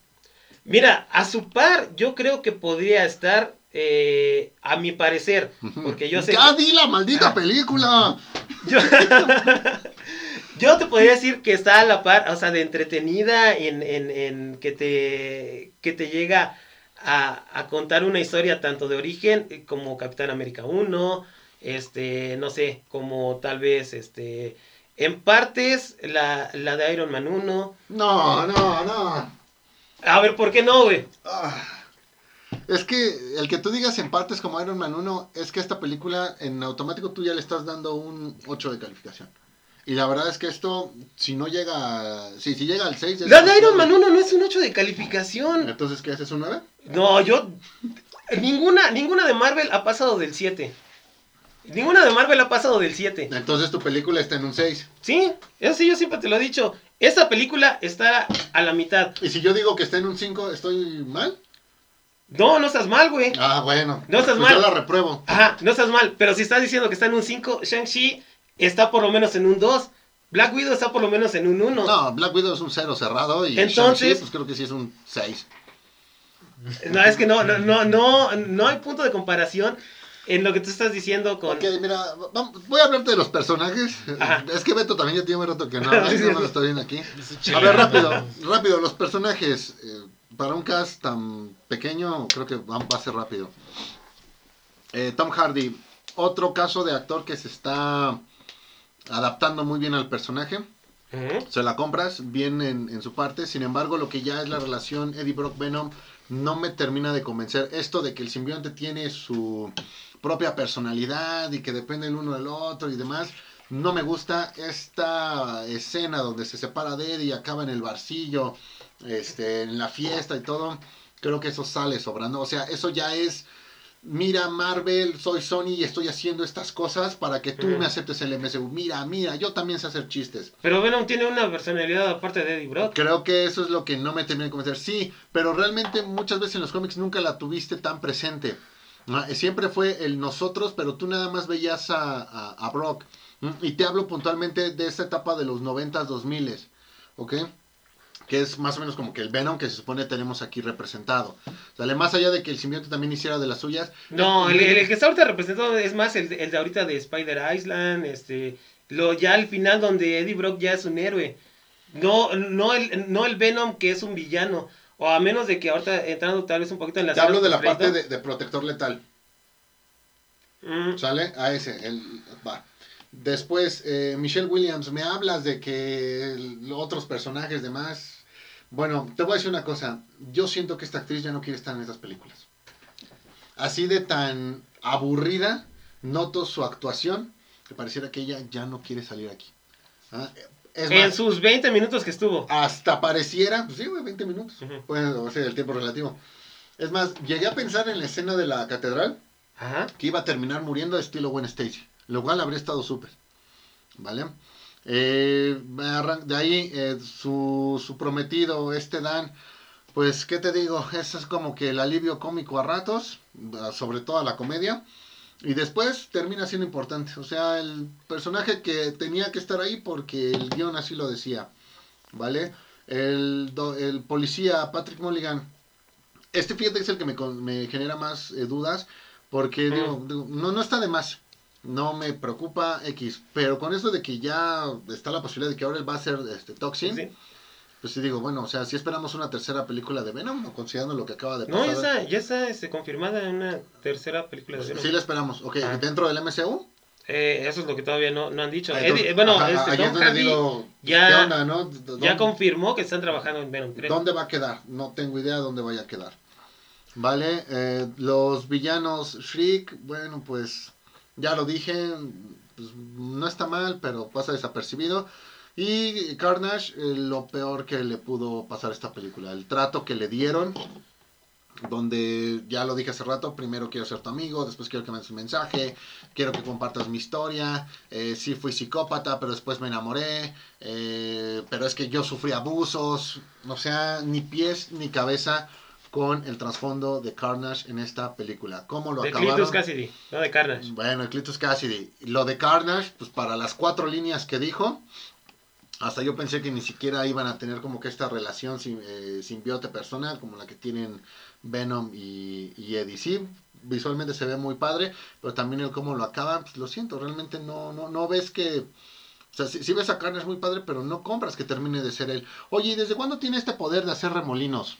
Mira, a su par, yo creo que podría estar, eh, a mi parecer, porque yo sé. ¡Ya di la maldita Ah. película! Yo, yo te podría decir que está a la par, o sea, de entretenida, en, en, en que, te, que te llega a, a contar una historia tanto de origen como Capitán América 1, este, no sé, como tal vez, este, en partes la, la de Iron Man 1. No, no, no. A ver, ¿por qué no, güey? Ah. Es que el que tú digas en partes como Iron Man 1 es que esta película en automático tú ya le estás dando un 8 de calificación. Y la verdad es que esto, si no llega, a- sí, si llega al 6... ya La de Iron Man demasiado. 1 no es un 8 de calificación. Entonces, ¿qué haces un 9? No, yo. Ninguna, ninguna de Marvel ha pasado del 7. Ninguna de Marvel ha pasado del 7. Entonces tu película está en un 6. Sí, eso sí, yo siempre te lo he dicho. Esta película está a la mitad. Y si yo digo que está en un 5, ¿estoy mal? No, no estás mal, güey. Ah, bueno. No estás pues mal. Yo la repruebo. Ajá, no estás mal. Pero si estás diciendo que está en un 5, Shang-Chi está por lo menos en un 2. Black Widow está por lo menos en un 1. No, Black Widow es un 0 cerrado y Entonces- Shang-Chi, pues creo que sí es un 6. No, es que no, no, no, no, no hay punto de comparación en lo que tú estás diciendo con. Ok, mira, vamos- voy a hablarte de los personajes. Ajá. Es que Beto también ya tiene un rato que no Sí, lo estoy viendo aquí. A ver, rápido, rápido, los personajes. eh, para un cast tan pequeño, creo que va, va a ser rápido. Eh, Tom Hardy, otro caso de actor que se está adaptando muy bien al personaje. Se la compras bien en, en su parte. Sin embargo, lo que ya es la relación Eddie Brock Venom no me termina de convencer. Esto de que el simbionte tiene su propia personalidad y que depende el uno del otro y demás. No me gusta esta escena donde se separa de Eddie y acaba en el barcillo, este, en la fiesta y todo. Creo que eso sale sobrando. O sea, eso ya es mira Marvel, soy Sony y estoy haciendo estas cosas para que tú me aceptes el MCU. Mira, mira, yo también sé hacer chistes. Pero Venom tiene una personalidad aparte de Eddie Brock. Creo que eso es lo que no me termina de convencer. Sí, pero realmente muchas veces en los cómics nunca la tuviste tan presente. Ah, Siempre fue el nosotros, pero tú nada más veías a, a, a Brock. ¿m? Y te hablo puntualmente de esa etapa de los 90s, 2000 ¿ok? Que es más o menos como que el Venom que se supone tenemos aquí representado. Sale más allá de que el simbionte también hiciera de las suyas. No, el, el que está ahorita representado es más el, el de ahorita de Spider Island, este, lo ya al final donde Eddie Brock ya es un héroe. No, no el, no el Venom que es un villano. O a menos de que ahorita entrando tal vez un poquito en la Te hablo de la parte de, de protector letal. Mm, ¿Sale? A ese. El, va. Después, eh, Michelle Williams, me hablas de que el- otros personajes demás. Bueno, te voy a decir una cosa. Yo siento que esta actriz ya no quiere estar en estas películas. Así de tan aburrida, noto su actuación, que pareciera que ella ya no quiere salir aquí. Ah, Es en sus 20 minutos que estuvo. hasta pareciera, pues sí, güey, 20 minutos. Ujú. Bueno, o sea, el tiempo relativo. Es más, llegué a pensar en la escena de la catedral Ajá. que iba a terminar muriendo estilo Gwen Stacy, lo cual habría estado súper, ¿vale? Eh, de ahí eh, su, su prometido, este Dan, pues, ¿qué te digo? Eso es como que el alivio cómico a ratos, ah, sobre todo a la comedia, y después termina siendo importante, o sea, el personaje que tenía que estar ahí porque el guion así lo decía, ¿vale? El, el policía Patrick Mulligan, este fíjate es el que me, me genera más eh, dudas, porque Mm. digo, digo, no, no está de más. No me preocupa X. Pero con eso de que ya está la posibilidad de que ahora él va a ser este, Toxin, Sí. pues sí digo, bueno, o sea, si esperamos una tercera película de Venom, considerando lo que acaba de No, ya pasar. está, ya está este, confirmada una tercera película de Venom. Sí la esperamos. Ok, Ah. dentro del MCU. Eh, eso es lo que todavía no, no han dicho. Eddie- eh, bueno, ajá, este, Hardy digo, ya- ya ¿dónde- confirmó que están trabajando en Venom 3. ¿Dónde va a quedar? No tengo idea dónde vaya a quedar. Vale, eh, los villanos Shriek, bueno, pues ya lo dije, pues, no está mal, pero pasa desapercibido. Y Carnage, eh, lo peor que le pudo pasar esta película, el trato que le dieron, donde ya lo dije hace rato, primero quiero ser tu amigo, después quiero que me des un mensaje, quiero que compartas mi historia, eh, sí fui psicópata, pero después me enamoré, eh, pero es que yo sufrí abusos, o sea, ni pies ni cabeza con el trasfondo de Carnage en esta película. ¿Cómo lo de acabaron? Cletus Cassidy, no de Carnage. Bueno, el Cletus Cassidy. Lo de Carnage, pues para las cuatro líneas que dijo, hasta yo pensé que ni siquiera iban a tener como que esta relación sim- eh, simbiote personal como la que tienen Venom y, y Eddie. Sí, visualmente se ve muy padre, pero también el cómo lo acaban, pues lo siento, realmente no, no, no ves que... O sea, si, ves a Carnage muy padre, pero no compras que termine de ser él. Oye, ¿y desde cuándo tiene este poder de hacer remolinos?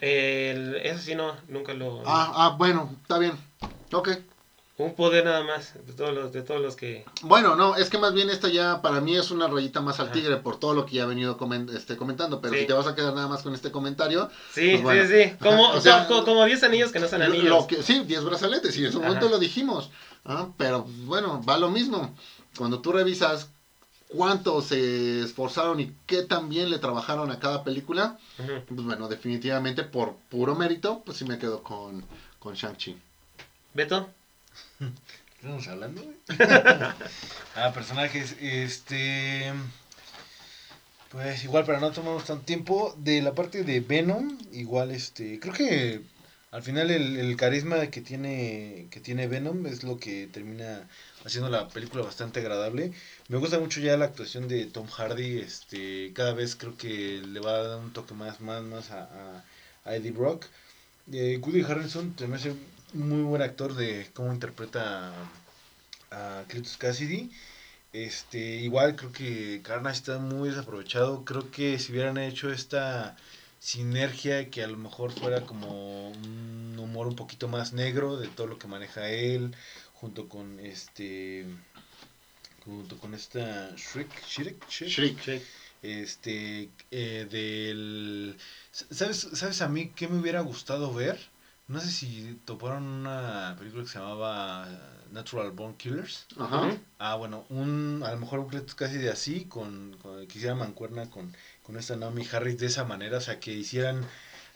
El- eso sí, no, nunca lo. Ah, ah, bueno, está bien. Ok. Un poder nada más de todos los, de todos los que. Bueno, no, es que más bien esta ya para mí es una rayita más al Ajá. tigre por todo lo que ya he venido este, comentando, pero Sí. si te vas a quedar nada más con este comentario, Sí, Pues bueno. sí, sí. Como, Ajá, o sea, como, como 10 anillos que no son lo- anillos. lo que, sí, 10 brazaletes, y en su momento Ajá. lo dijimos, ah, pero pues, bueno, va lo mismo. Cuando tú revisas cuánto se esforzaron y qué tan bien le trabajaron a cada película, pues bueno, definitivamente por puro mérito, pues sí me quedo con, con Shang-Chi. Beto. ¿Qué estamos hablando, ah, personajes, este... Pues igual para no tomarnos tanto tiempo, de la parte de Venom, igual este, creo que al final el, el carisma que tiene, que tiene Venom es lo que termina haciendo la película bastante agradable. Me gusta mucho ya la actuación de Tom Hardy, este, cada vez creo que le va a dar un toque más, más, más a, a- a Eddie Brock. Eh, Woody Harrelson me hace un muy buen actor de cómo interpreta a, a Cletus Cassidy. Este, igual creo que Carnage está muy desaprovechado. Creo que si hubieran hecho esta sinergia que a lo mejor fuera como un humor un poquito más negro de todo lo que maneja él, junto con este junto con esta Shriek, Shriek, Shriek, Shriek. este eh, del sabes sabes a mí qué me hubiera gustado ver no sé si toparon una película que se llamaba Natural Born Killers. Ajá. Ah, bueno, un, a lo mejor un reto casi de así, con, con que hiciera mancuerna con, con esta Naomi Harris de esa manera, o sea, que hicieran,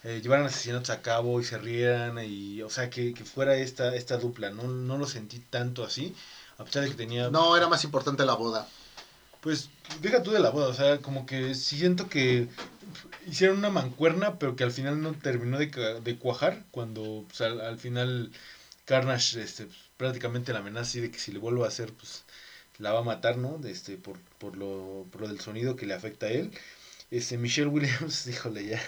eh, llevaran asesinatos a cabo y se rieran, y, o sea, que, que fuera esta, esta dupla, no, no lo sentí tanto así, a pesar de que tenía, No, era más importante la boda. pues, deja tú de la boda, o sea, como que siento que hicieron una mancuerna, pero que al final no terminó de, de cuajar, cuando pues, al, al final Carnage este, pues, prácticamente la amenaza así de que si le vuelvo a hacer, pues la va a matar, ¿no? De Este, por, por, lo, por lo del sonido que le afecta a él. Este, Michelle Williams, híjole, ya.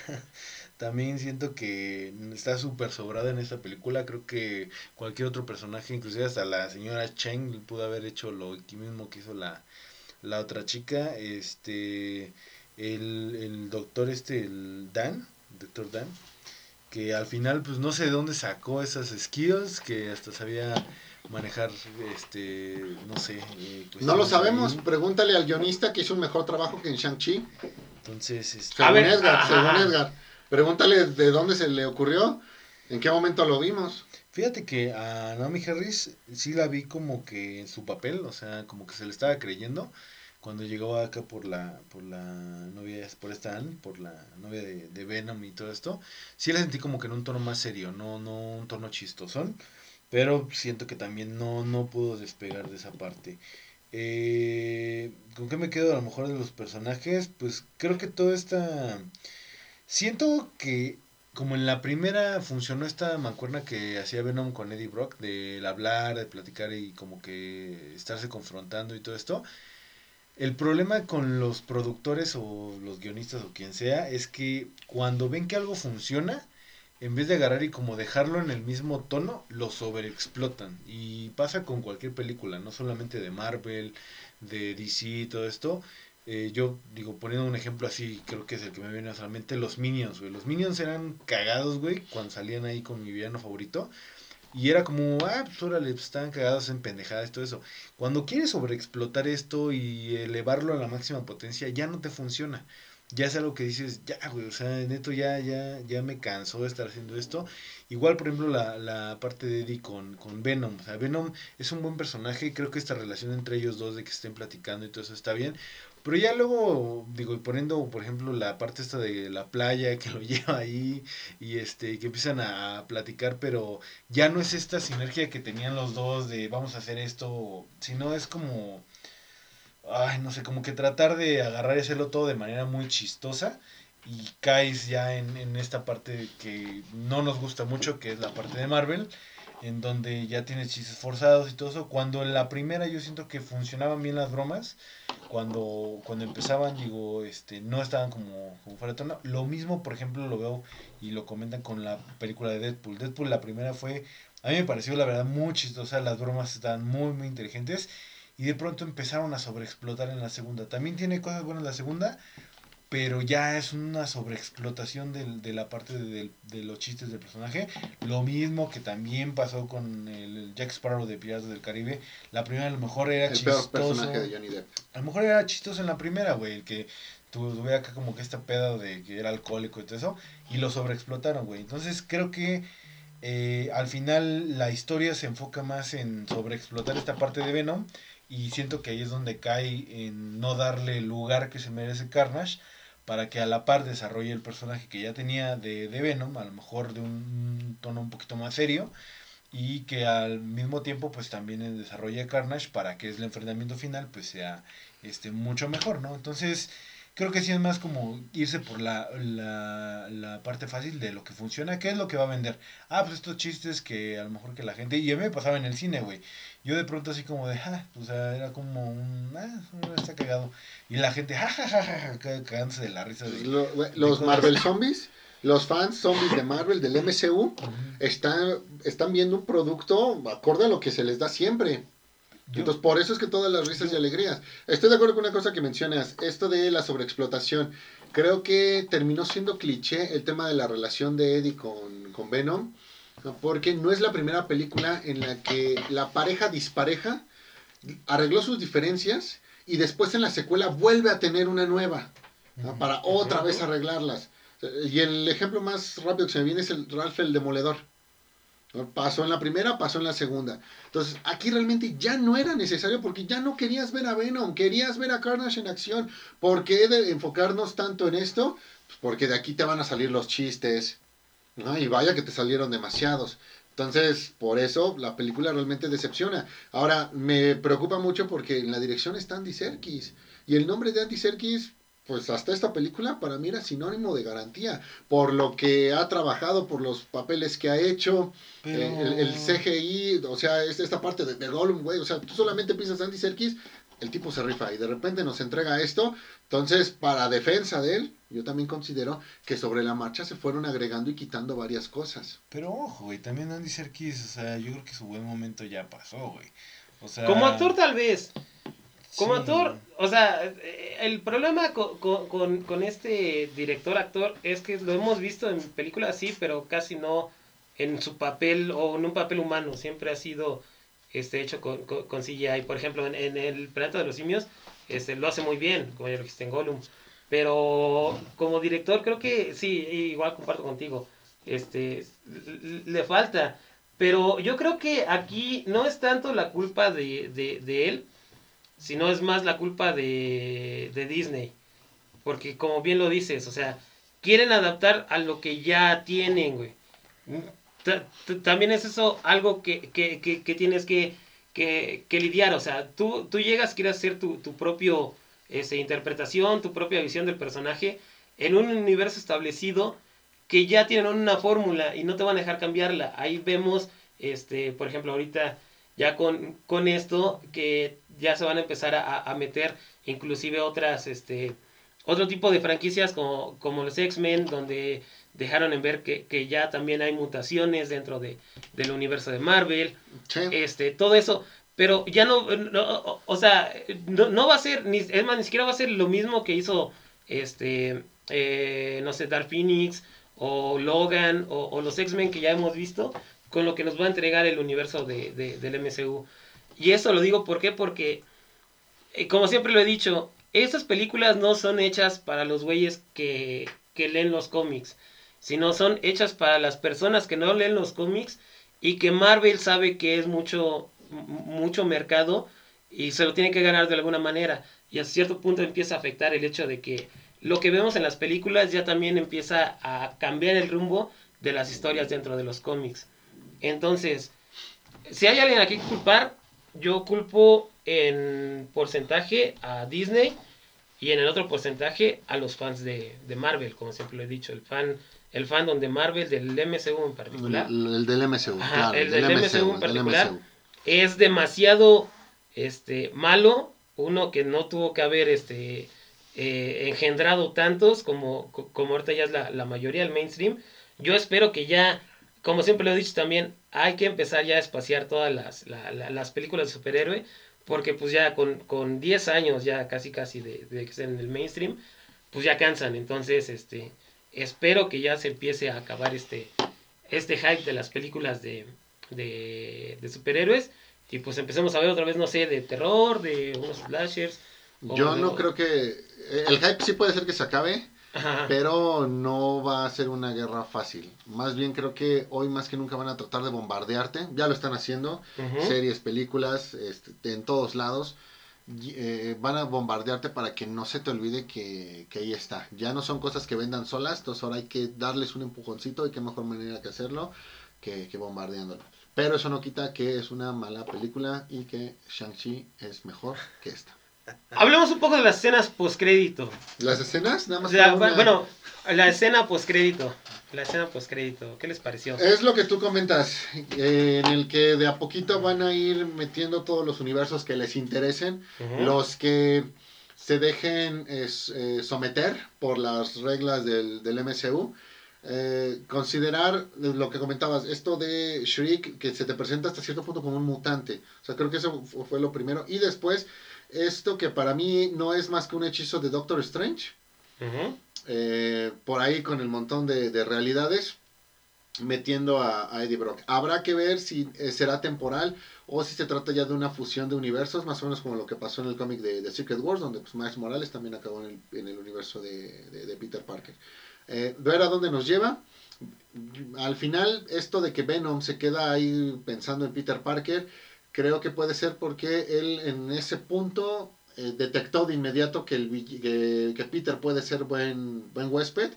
También siento que está súper sobrada en esta película. Creo que cualquier otro personaje, inclusive hasta la señora Cheng, pudo haber hecho lo mismo que hizo la, la otra chica. Este, el, el doctor, este, el Dan, doctor Dan, que al final, pues no sé de dónde sacó esas skills, que hasta sabía manejar, este, no sé. eh, No lo sabemos. ahí. Pregúntale al guionista que hizo un mejor trabajo que en Shang-Chi. Entonces, este, Según ver, Edgar, ajá. según Edgar. Pregúntale de dónde se le ocurrió, en qué momento lo vimos. Fíjate que a Naomi Harris sí la vi como que en su papel, o sea, como que se le estaba creyendo cuando llegó acá por la por la novia, por esta por la novia de, de Venom y todo esto. Sí la sentí como que en un tono más serio, no no un tono chistosón, pero siento que también no no pudo despegar de esa parte. Eh, ¿Con qué me quedo a lo mejor de los personajes? Pues creo que toda esta... Siento que como en la primera funcionó esta mancuerna que hacía Venom con Eddie Brock, del hablar, de platicar y como que estarse confrontando y todo esto. El problema con los productores o los guionistas o quien sea es que cuando ven que algo funciona, en vez de agarrar y como dejarlo en el mismo tono, lo sobreexplotan. Y pasa con cualquier película, no solamente de Marvel, de DC y todo esto. Eh, yo digo, poniendo un ejemplo así, creo que es el que me viene a la mente, los Minions, güey. Los Minions eran cagados, güey, cuando salían ahí con mi villano favorito. Y era como, ah, pues órale, pues estaban cagados en pendejadas, todo eso. Cuando quieres sobreexplotar esto y elevarlo a la máxima potencia, ya no te funciona. Ya es algo que dices, ya, güey, o sea, neto, ya, ya, ya me cansó de estar haciendo esto. Igual, por ejemplo, la, la parte de Eddie con, con Venom. O sea, Venom es un buen personaje creo que esta relación entre ellos dos de que estén platicando y todo eso está bien. Pero ya luego, digo, y poniendo, por ejemplo, la parte esta de la playa que lo lleva ahí y este, que empiezan a platicar, pero ya no es esta sinergia que tenían los dos de vamos a hacer esto, sino es como, ay, no sé, como que tratar de agarrar hacerlo todo de manera muy chistosa y caes ya en, en esta parte que no nos gusta mucho, que es la parte de Marvel, en donde ya tienes chistes forzados y todo eso, cuando la primera yo siento que funcionaban bien las bromas, cuando, cuando empezaban, digo, este, no estaban como, como fuera de tono. Lo mismo, por ejemplo, lo veo y lo comentan con la película de Deadpool. Deadpool, la primera fue, a mí me pareció la verdad muy chistosa, las bromas estaban muy, muy inteligentes y de pronto empezaron a sobreexplotar en la segunda. También tiene cosas buenas la segunda, pero ya es una sobreexplotación del- de la parte de, de los chistes del personaje. Lo mismo que también pasó con el Jack Sparrow de Piratas del Caribe. La primera a lo mejor era El peor chistoso. personaje de Johnny Depp. A lo mejor era chistoso en la primera, güey, el que tu- tuve acá como que esta peda de que era alcohólico y todo eso, y lo sobreexplotaron, güey. Entonces creo que eh, al final la historia se enfoca más en sobreexplotar esta parte de Venom, y siento que ahí es donde cae en no darle el lugar que se merece Carnage, para que a la par desarrolle el personaje que ya tenía de, Venom, a lo mejor de un tono un poquito más serio, y que al mismo tiempo pues también desarrolle Carnage para que el enfrentamiento final pues sea este mucho mejor, ¿no? Entonces creo que sí es más como irse por la, la, la parte fácil de lo que funciona, ¿qué es lo que va a vender? Ah, pues estos chistes que a lo mejor que la gente, y a mí me pasaba en el cine, güey, yo de pronto así como de, ah, o sea, era como un, ah, está cagado, y la gente, ja, ja, ja, ja, ja, cagándose de la risa de... Lo- güey, los. Marvel Zombies, los fans zombies de Marvel, del MCU, están, están viendo un producto acorde a lo que se les da siempre. Entonces, por eso es que todas las risas y alegrías. Estoy de acuerdo con una cosa que mencionas, esto de la sobreexplotación. Creo que terminó siendo cliché el tema de la relación de Eddie con, con Venom, ¿no? porque no es la primera película en la que la pareja dispareja arregló sus diferencias y después en la secuela vuelve a tener una nueva, para otra vez arreglarlas. Y el ejemplo más rápido que se me viene es el Ralph el Demoledor. Pasó en la primera, pasó en la segunda. Entonces, aquí realmente ya no era necesario porque ya no querías ver a Venom, querías ver a Carnage en acción. ¿Por qué de enfocarnos tanto en esto? Pues porque de aquí te van a salir los chistes. ¿no? Y vaya que te salieron demasiados. Entonces, por eso la película realmente decepciona. Ahora, me preocupa mucho porque en la dirección está Andy Serkis. Y el nombre de Andy Serkis pues hasta esta película para mí era sinónimo de garantía, por lo que ha trabajado, por los papeles que ha hecho, eh, el, CGI, o sea, es esta parte de, de Gollum, güey, o sea, tú solamente piensas Andy Serkis, el tipo se rifa y de repente nos entrega esto, entonces para defensa de él, yo también considero que sobre la marcha se fueron agregando y quitando varias cosas. Pero ojo, güey, también Andy Serkis, o sea, yo creo que su buen momento ya pasó, güey. O sea, Como actor tal vez. Como actor, o sea, el problema con, este director actor es que lo hemos visto en películas así, pero casi no en su papel o en un papel humano. Siempre ha sido este hecho con, con, CGI. Por ejemplo, en, El Planeta de los Simios este, lo hace muy bien, como ya lo dijiste en Gollum. Pero como director creo que sí, igual comparto contigo. Este, le falta. Pero yo creo que aquí no es tanto la culpa de, de, de él, sino es más la culpa de, de Disney. Porque como bien lo dices, o sea, quieren adaptar a lo que ya tienen, güey. También es eso algo que, que, que, tienes que, que, lidiar. O sea, tú, tú llegas, quieres hacer tu, tu propio este, interpretación, tu propia visión del personaje en un universo establecido que ya tienen una fórmula y no te van a dejar cambiarla. Ahí vemos, este, por ejemplo, ahorita ya con, con esto que ya se van a empezar a, meter inclusive otras, este, otro tipo de franquicias como, como los X-Men, donde dejaron en ver que, ya también hay mutaciones dentro de, del universo de Marvel, este, todo eso, pero ya no, o, sea, no, va a ser, ni, es más, ni siquiera va a ser lo mismo que hizo, este, eh, no sé, Dark Phoenix, o Logan, o, los X-Men que ya hemos visto, con lo que nos va a entregar el universo de, del MCU. Y eso lo digo porque, eh, como siempre lo he dicho, estas películas no son hechas para los güeyes que, que leen los cómics, sino son hechas para las personas que no leen los cómics y que Marvel sabe que es mucho, mucho mercado y se lo tiene que ganar de alguna manera. Y a cierto punto empieza a afectar el hecho de que lo que vemos en las películas ya también empieza a cambiar el rumbo de las historias dentro de los cómics. Entonces, si hay alguien aquí que culpar, yo culpo en porcentaje a Disney y en el otro porcentaje a los fans de, Marvel, como siempre lo he dicho, el fan el fandom de Marvel, del MCU en particular. El, del MCU, claro. El, del, MCU, en particular es demasiado este, malo. Uno que no tuvo que haber este, eh, engendrado tantos como, como ahorita ya es la, la mayoría, el mainstream. Yo espero que ya como siempre lo he dicho también, hay que empezar ya a espaciar todas las, las películas de superhéroe, porque pues ya con, con 10 años ya casi casi de, de que estén en el mainstream, pues ya cansan. Entonces, este, espero que ya se empiece a acabar este, este hype de las películas de, de, de superhéroes y pues empecemos a ver otra vez, no sé, de terror, de unos slashers. Yo no creo que... El hype sí puede ser que se acabe, pero no va a ser una guerra fácil. Más bien creo que hoy más que nunca van a tratar de bombardearte. Ya lo están haciendo. Series, películas, este, en todos lados. Eh, van a bombardearte para que no se te olvide que, ahí está. Ya no son cosas que vendan solas, entonces ahora hay que darles un empujoncito y qué mejor manera que hacerlo que, que bombardeándolo. Pero eso no quita que es una mala película y que Shang-Chi es mejor que esta. Hablemos un poco de las escenas postcrédito. ¿Las escenas? Nada más. Bueno, la escena postcrédito. La escena postcrédito. ¿Qué les pareció? Es lo que tú comentas, eh, en el que de a poquito van a ir metiendo todos los universos que les interesen, los que se dejen eh, someter por las reglas del, del MCU. Eh, considerar lo que comentabas, esto de Shriek, que se te presenta hasta cierto punto como un mutante. O sea, creo que eso fue lo primero. Y después esto que para mí no es más que un hechizo de Doctor Strange. Eh, por ahí con el montón de, realidades metiendo a, Eddie Brock. Habrá que ver si eh, será temporal o si se trata ya de una fusión de universos, más o menos como lo que pasó en el cómic de, Secret Wars, donde pues, Miles Morales también acabó en el, universo de, Peter Parker. Eh, ver a dónde nos lleva. al final, esto de que Venom se queda ahí pensando en Peter Parker, creo que puede ser porque él en ese punto eh, detectó de inmediato que, el, que, que, Peter puede ser buen, buen huésped.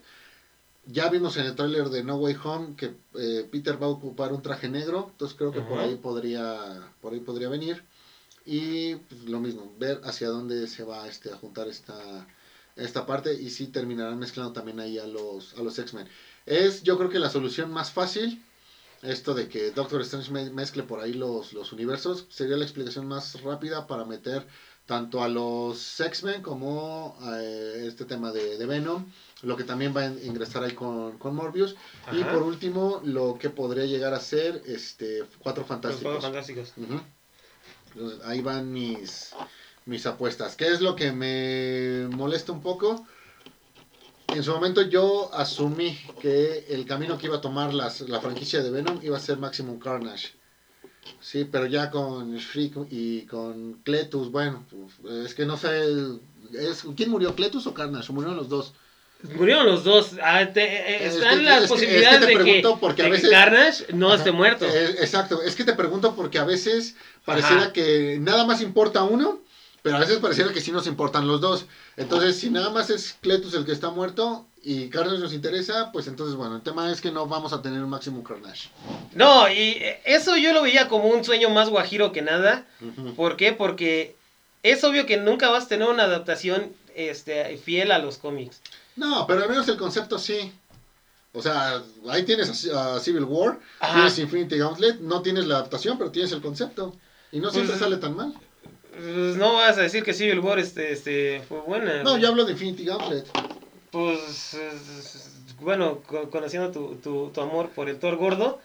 Ya vimos en el tráiler de No Way Home que eh, Peter va a ocupar un traje negro, entonces creo que por ahí podría por ahí podría venir y pues, lo mismo, ver hacia dónde se va este a juntar esta esta parte y si terminarán mezclando también ahí a los a los X-Men. Es yo creo que la solución más fácil esto de que Doctor Strange mezcle por ahí los, los universos sería la explicación más rápida para meter tanto a los X-Men como a eh, este tema de, de, Venom, lo que también va a ingresar ahí con, con Morbius. Y por último, lo que podría llegar a ser este Cuatro Fantásticos. Los Fantásticos. Entonces, ahí van mis, mis apuestas. ¿Qué es lo que me molesta un poco? En su momento yo asumí que el camino que iba a tomar las, la franquicia de Venom iba a ser Maximum Carnage. Sí, pero ya con Shriek y con Cletus, bueno, pues, es que no sé, es, ¿quién murió, Cletus o Carnage? Murieron los dos. Murieron los dos. Ah, te, eh, están las posibilidades de, que, porque a veces, Carnage no esté muerto. Eh, exacto, es que te pregunto porque a veces pareciera que nada más importa uno, pero a veces pareciera que sí nos importan los dos. Entonces, si nada más es Cletus el que está muerto, y Carnage nos interesa, pues entonces, bueno, el tema es que no vamos a tener un máximo Carnage. No, y eso yo lo veía como un sueño más guajiro que nada. ¿Por qué? Porque es obvio que nunca vas a tener una adaptación este, fiel a los cómics. No, pero al menos el concepto sí. O sea, ahí tienes a, Civil War, tienes Infinity Gauntlet, no tienes la adaptación, pero tienes el concepto. Y no siempre pues, sale tan mal. Pues no vas a decir que Civil War este, este, fue buena. No, yo hablo de Infinity Gauntlet. Pues, bueno, conociendo tu, tu, tu, amor por el Thor gordo,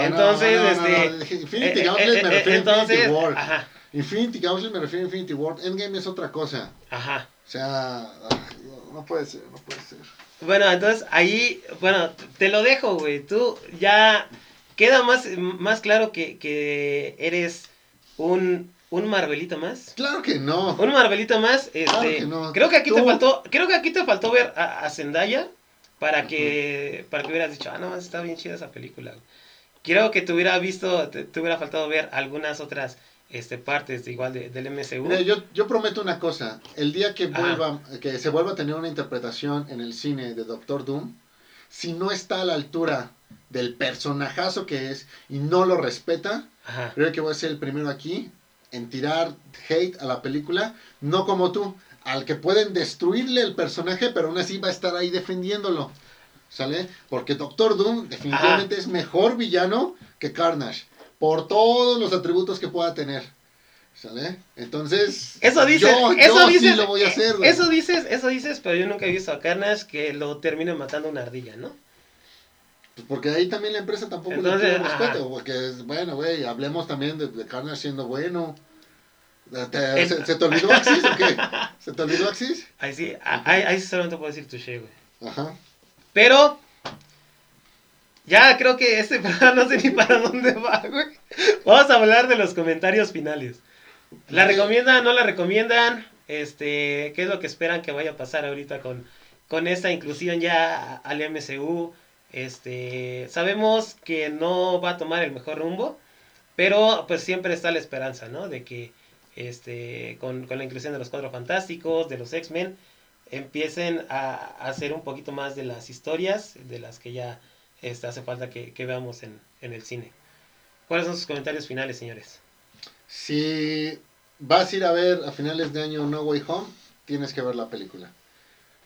entonces, este... Infinity Gauntlet me refiero a Infinity War. Ajá. Infinity Gauntlet me refiero a Infinity War. Endgame es otra cosa. Ajá. O sea, no puede ser, no puede ser. Bueno, entonces ahí, bueno, te lo dejo, güey. Tú ya queda más, más claro que, que eres un un Marvelito más. Claro que no. Un Marvelito más. Este, claro que no. Creo que aquí te faltó, creo que aquí te faltó ver a, Zendaya para que, para que hubieras dicho, ah, no, está bien chida esa película. Creo que te hubiera visto, te, hubiera faltado ver algunas otras este, partes igual del MCU. yo, yo prometo una cosa, el día que vuelva, que se vuelva a tener una interpretación en el cine de Doctor Doom, si no está a la altura del personajazo que es y no lo respeta, creo que voy a ser el primero aquí en tirar hate a la película, no como tú, al que pueden destruirle el personaje, pero aún así va a estar ahí defendiéndolo. ¿Sale? Porque Doctor Doom definitivamente es mejor villano que Carnage, por todos los atributos que pueda tener. ¿Sale? Entonces, eso dices, yo, eso dices, lo voy a hacer. Eso dices, eso dices, pero yo nunca he visto a Carnage que lo termine matando una ardilla, ¿no? Pues porque ahí también la empresa tampoco le tiene respeto. Porque, bueno, güey, hablemos también de, de Carnage siendo bueno. se, te olvidó Axis o qué? ¿Se te olvidó Axis? Ahí sí, ahí, ahí solamente puedo decir touché, güey. Ajá. Pero, ya creo que este programa no sé ni para dónde va, güey. Vamos a hablar de los comentarios finales. ¿La recomiendan? ¿No la recomiendan? Este, ¿qué es lo que esperan que vaya a pasar ahorita con, con esta inclusión ya al MCU? Este, sabemos que no va a tomar el mejor rumbo, pero pues siempre está la esperanza, ¿no? De que este, con, la inclusión de los Cuatro Fantásticos, de los X-Men, empiecen a, hacer un poquito más de las historias de las que ya este, hace falta que, veamos en, en, el cine. ¿Cuáles son sus comentarios finales, señores? Si vas a ir a ver a finales de año No Way Home, tienes que ver la película.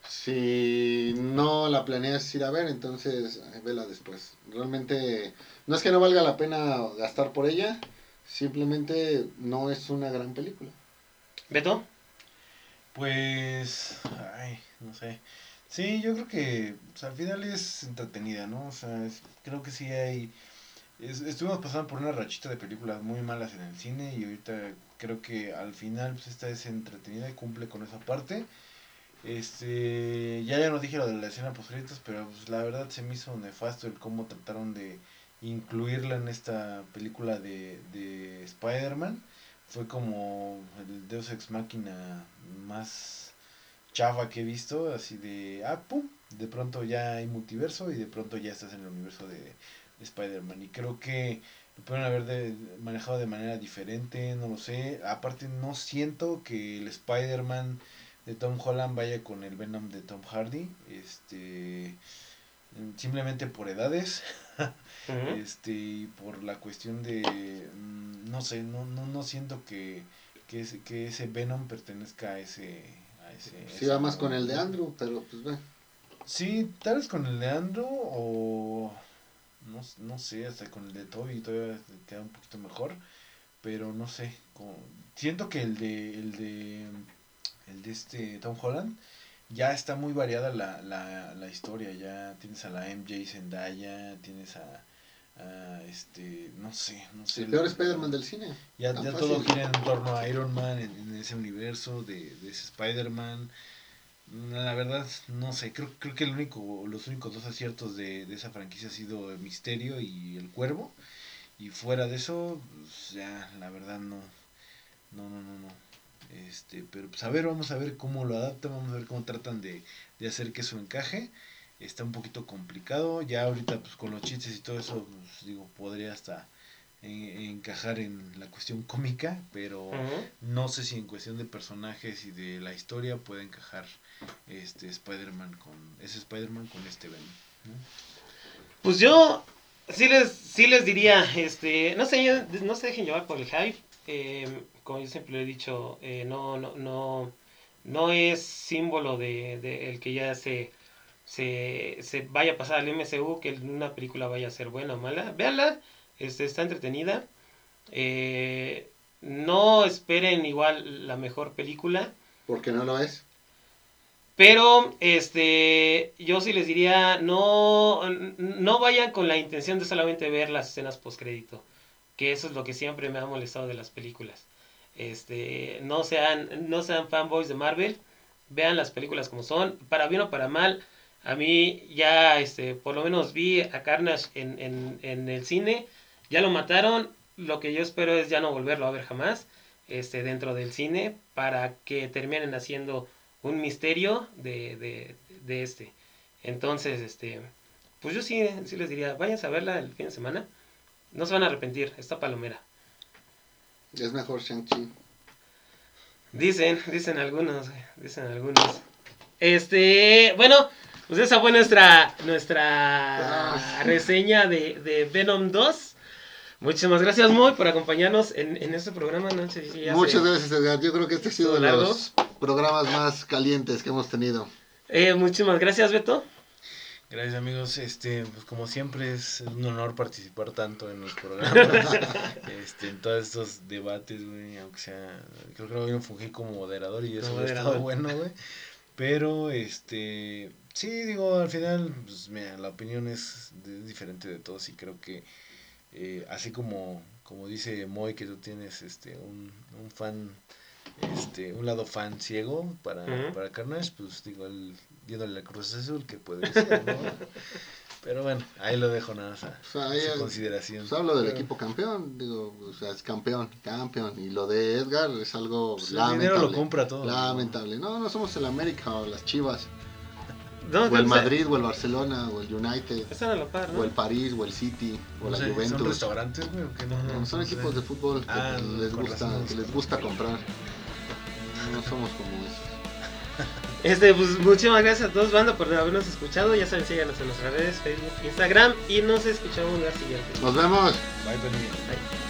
Si no la planeas ir a ver, entonces vela después. Realmente no es que no valga la pena gastar por ella, simplemente no es una gran película. ¿Beto? Pues, ay, no sé. Sí, yo creo que al final es entretenida, ¿no? O sea, creo que sí hay... estuvimos pasando por una rachita de películas muy malas en el cine y ahorita creo que al final pues esta es entretenida y cumple con esa parte. Este, ya ya no dije lo de la escena post pero pues, la verdad se me hizo nefasto el cómo trataron de incluirla en esta película de, de Spider-Man. Fue como el Deus Ex Máquina más chafa que he visto, así de, ah, pum, de pronto ya hay multiverso y de pronto ya estás en el universo de, Spider-Man. Y creo que lo pueden haber de, manejado de manera diferente, no lo sé. Aparte, no siento que el Spider-Man de Tom Holland vaya con el Venom de Tom Hardy. Este simplemente por edades este y por la cuestión de mm, no sé no no, no siento que que ese, que ese Venom pertenezca a ese a ese sí va más con el de Andrew pero pues bueno sí tal vez con el de Andrew o no, no sé hasta con el de Toby todavía queda un poquito mejor pero no sé siento que el de el de el de este Tom Holland ya está muy variada la, la, la historia. Ya tienes a la MJ Zendaya, tienes a, a este, no sé, no sé. El peor Spider-Man del cine. Ya, ya todo gira en torno a Iron Man, en, ese universo de, de ese Spider-Man. La verdad, no sé, creo, creo que el único, los únicos dos aciertos de, de esa franquicia ha sido el Misterio y el Cuervo. Y fuera de eso, pues, ya, la verdad no. No, no, no, no. Este, pero pues a ver, vamos a ver cómo lo adaptan, vamos a ver cómo tratan de, hacer que eso encaje. Está un poquito complicado, ya ahorita pues con los chistes y todo eso, pues, digo, podría hasta encajar en la cuestión cómica, pero no sé si en cuestión de personajes y de la historia puede encajar este Spider-Man con ese Spider-Man con este Venom. Pues yo sí les sí les diría, este, no sé, no se dejen llevar por el hype. Eh, como yo siempre le he dicho, eh, no, no, no, no es símbolo de, el que ya se, se, vaya a pasar al MCU, que una película vaya a ser buena o mala. Véanla, este, está entretenida. Eh, no esperen igual la mejor película. Porque no lo es. Pero este yo sí les diría, no, no vayan con la intención de solamente ver las escenas post crédito, que eso es lo que siempre me ha molestado de las películas. Este, no sean, no sean fanboys de Marvel, vean las películas como son, para bien o para mal. A mí ya, este, por lo menos vi a Carnage en, en, el cine, ya lo mataron, lo que yo espero es ya no volverlo a ver jamás, este, dentro del cine, para que terminen haciendo un misterio de, de, de este. Entonces, este, pues yo sí, sí les diría, váyanse a verla el fin de semana, no se van a arrepentir, esta palomera. Es mejor Shang-Chi. Dicen, dicen algunos, dicen algunos. Este, bueno, pues esa fue nuestra, nuestra ah, reseña de, de, Venom 2. Muchísimas gracias, Moy, por acompañarnos en, en este programa. Muchas gracias, Edgar. Yo creo que este ha sido de los programas más calientes que hemos tenido. Eh, muchísimas gracias, Beto. Gracias amigos, este, pues como siempre es un honor participar tanto en los programas, este, en todos estos debates, güey, aunque sea, creo que hoy me fungí como moderador y eso ha estado bueno, güey, pero, este, sí, digo, al final, pues mira, la opinión es, diferente de todos y creo que, eh, así como, como dice Moy que tú tienes, este, un, un fan, este, un lado fan ciego para, para Carnage, pues digo, el viéndole la Cruz Azul, que puede ser, ¿no? Pero bueno, ahí lo dejo nada más a su consideración. Pues hablo del equipo campeón, digo, o sea, es campeón, campeón. Y lo de Edgar es algo pues lamentable. El dinero lo compra todo. Lamentable. No, no somos el América o las Chivas. o el Madrid, o el Barcelona, o el United. Están a la par, ¿no? O el París, o el City, o la Juventus. ¿Son restaurantes, güey? No, no, son equipos de fútbol que, ah, les, gusta, que les gusta comprar. No somos como esos. Este, pues muchísimas gracias a todos, banda, por habernos escuchado. Ya saben, síganos en nuestras redes, Facebook, Instagram. Y nos escuchamos la siguiente. Nos vemos. Bye, Bye.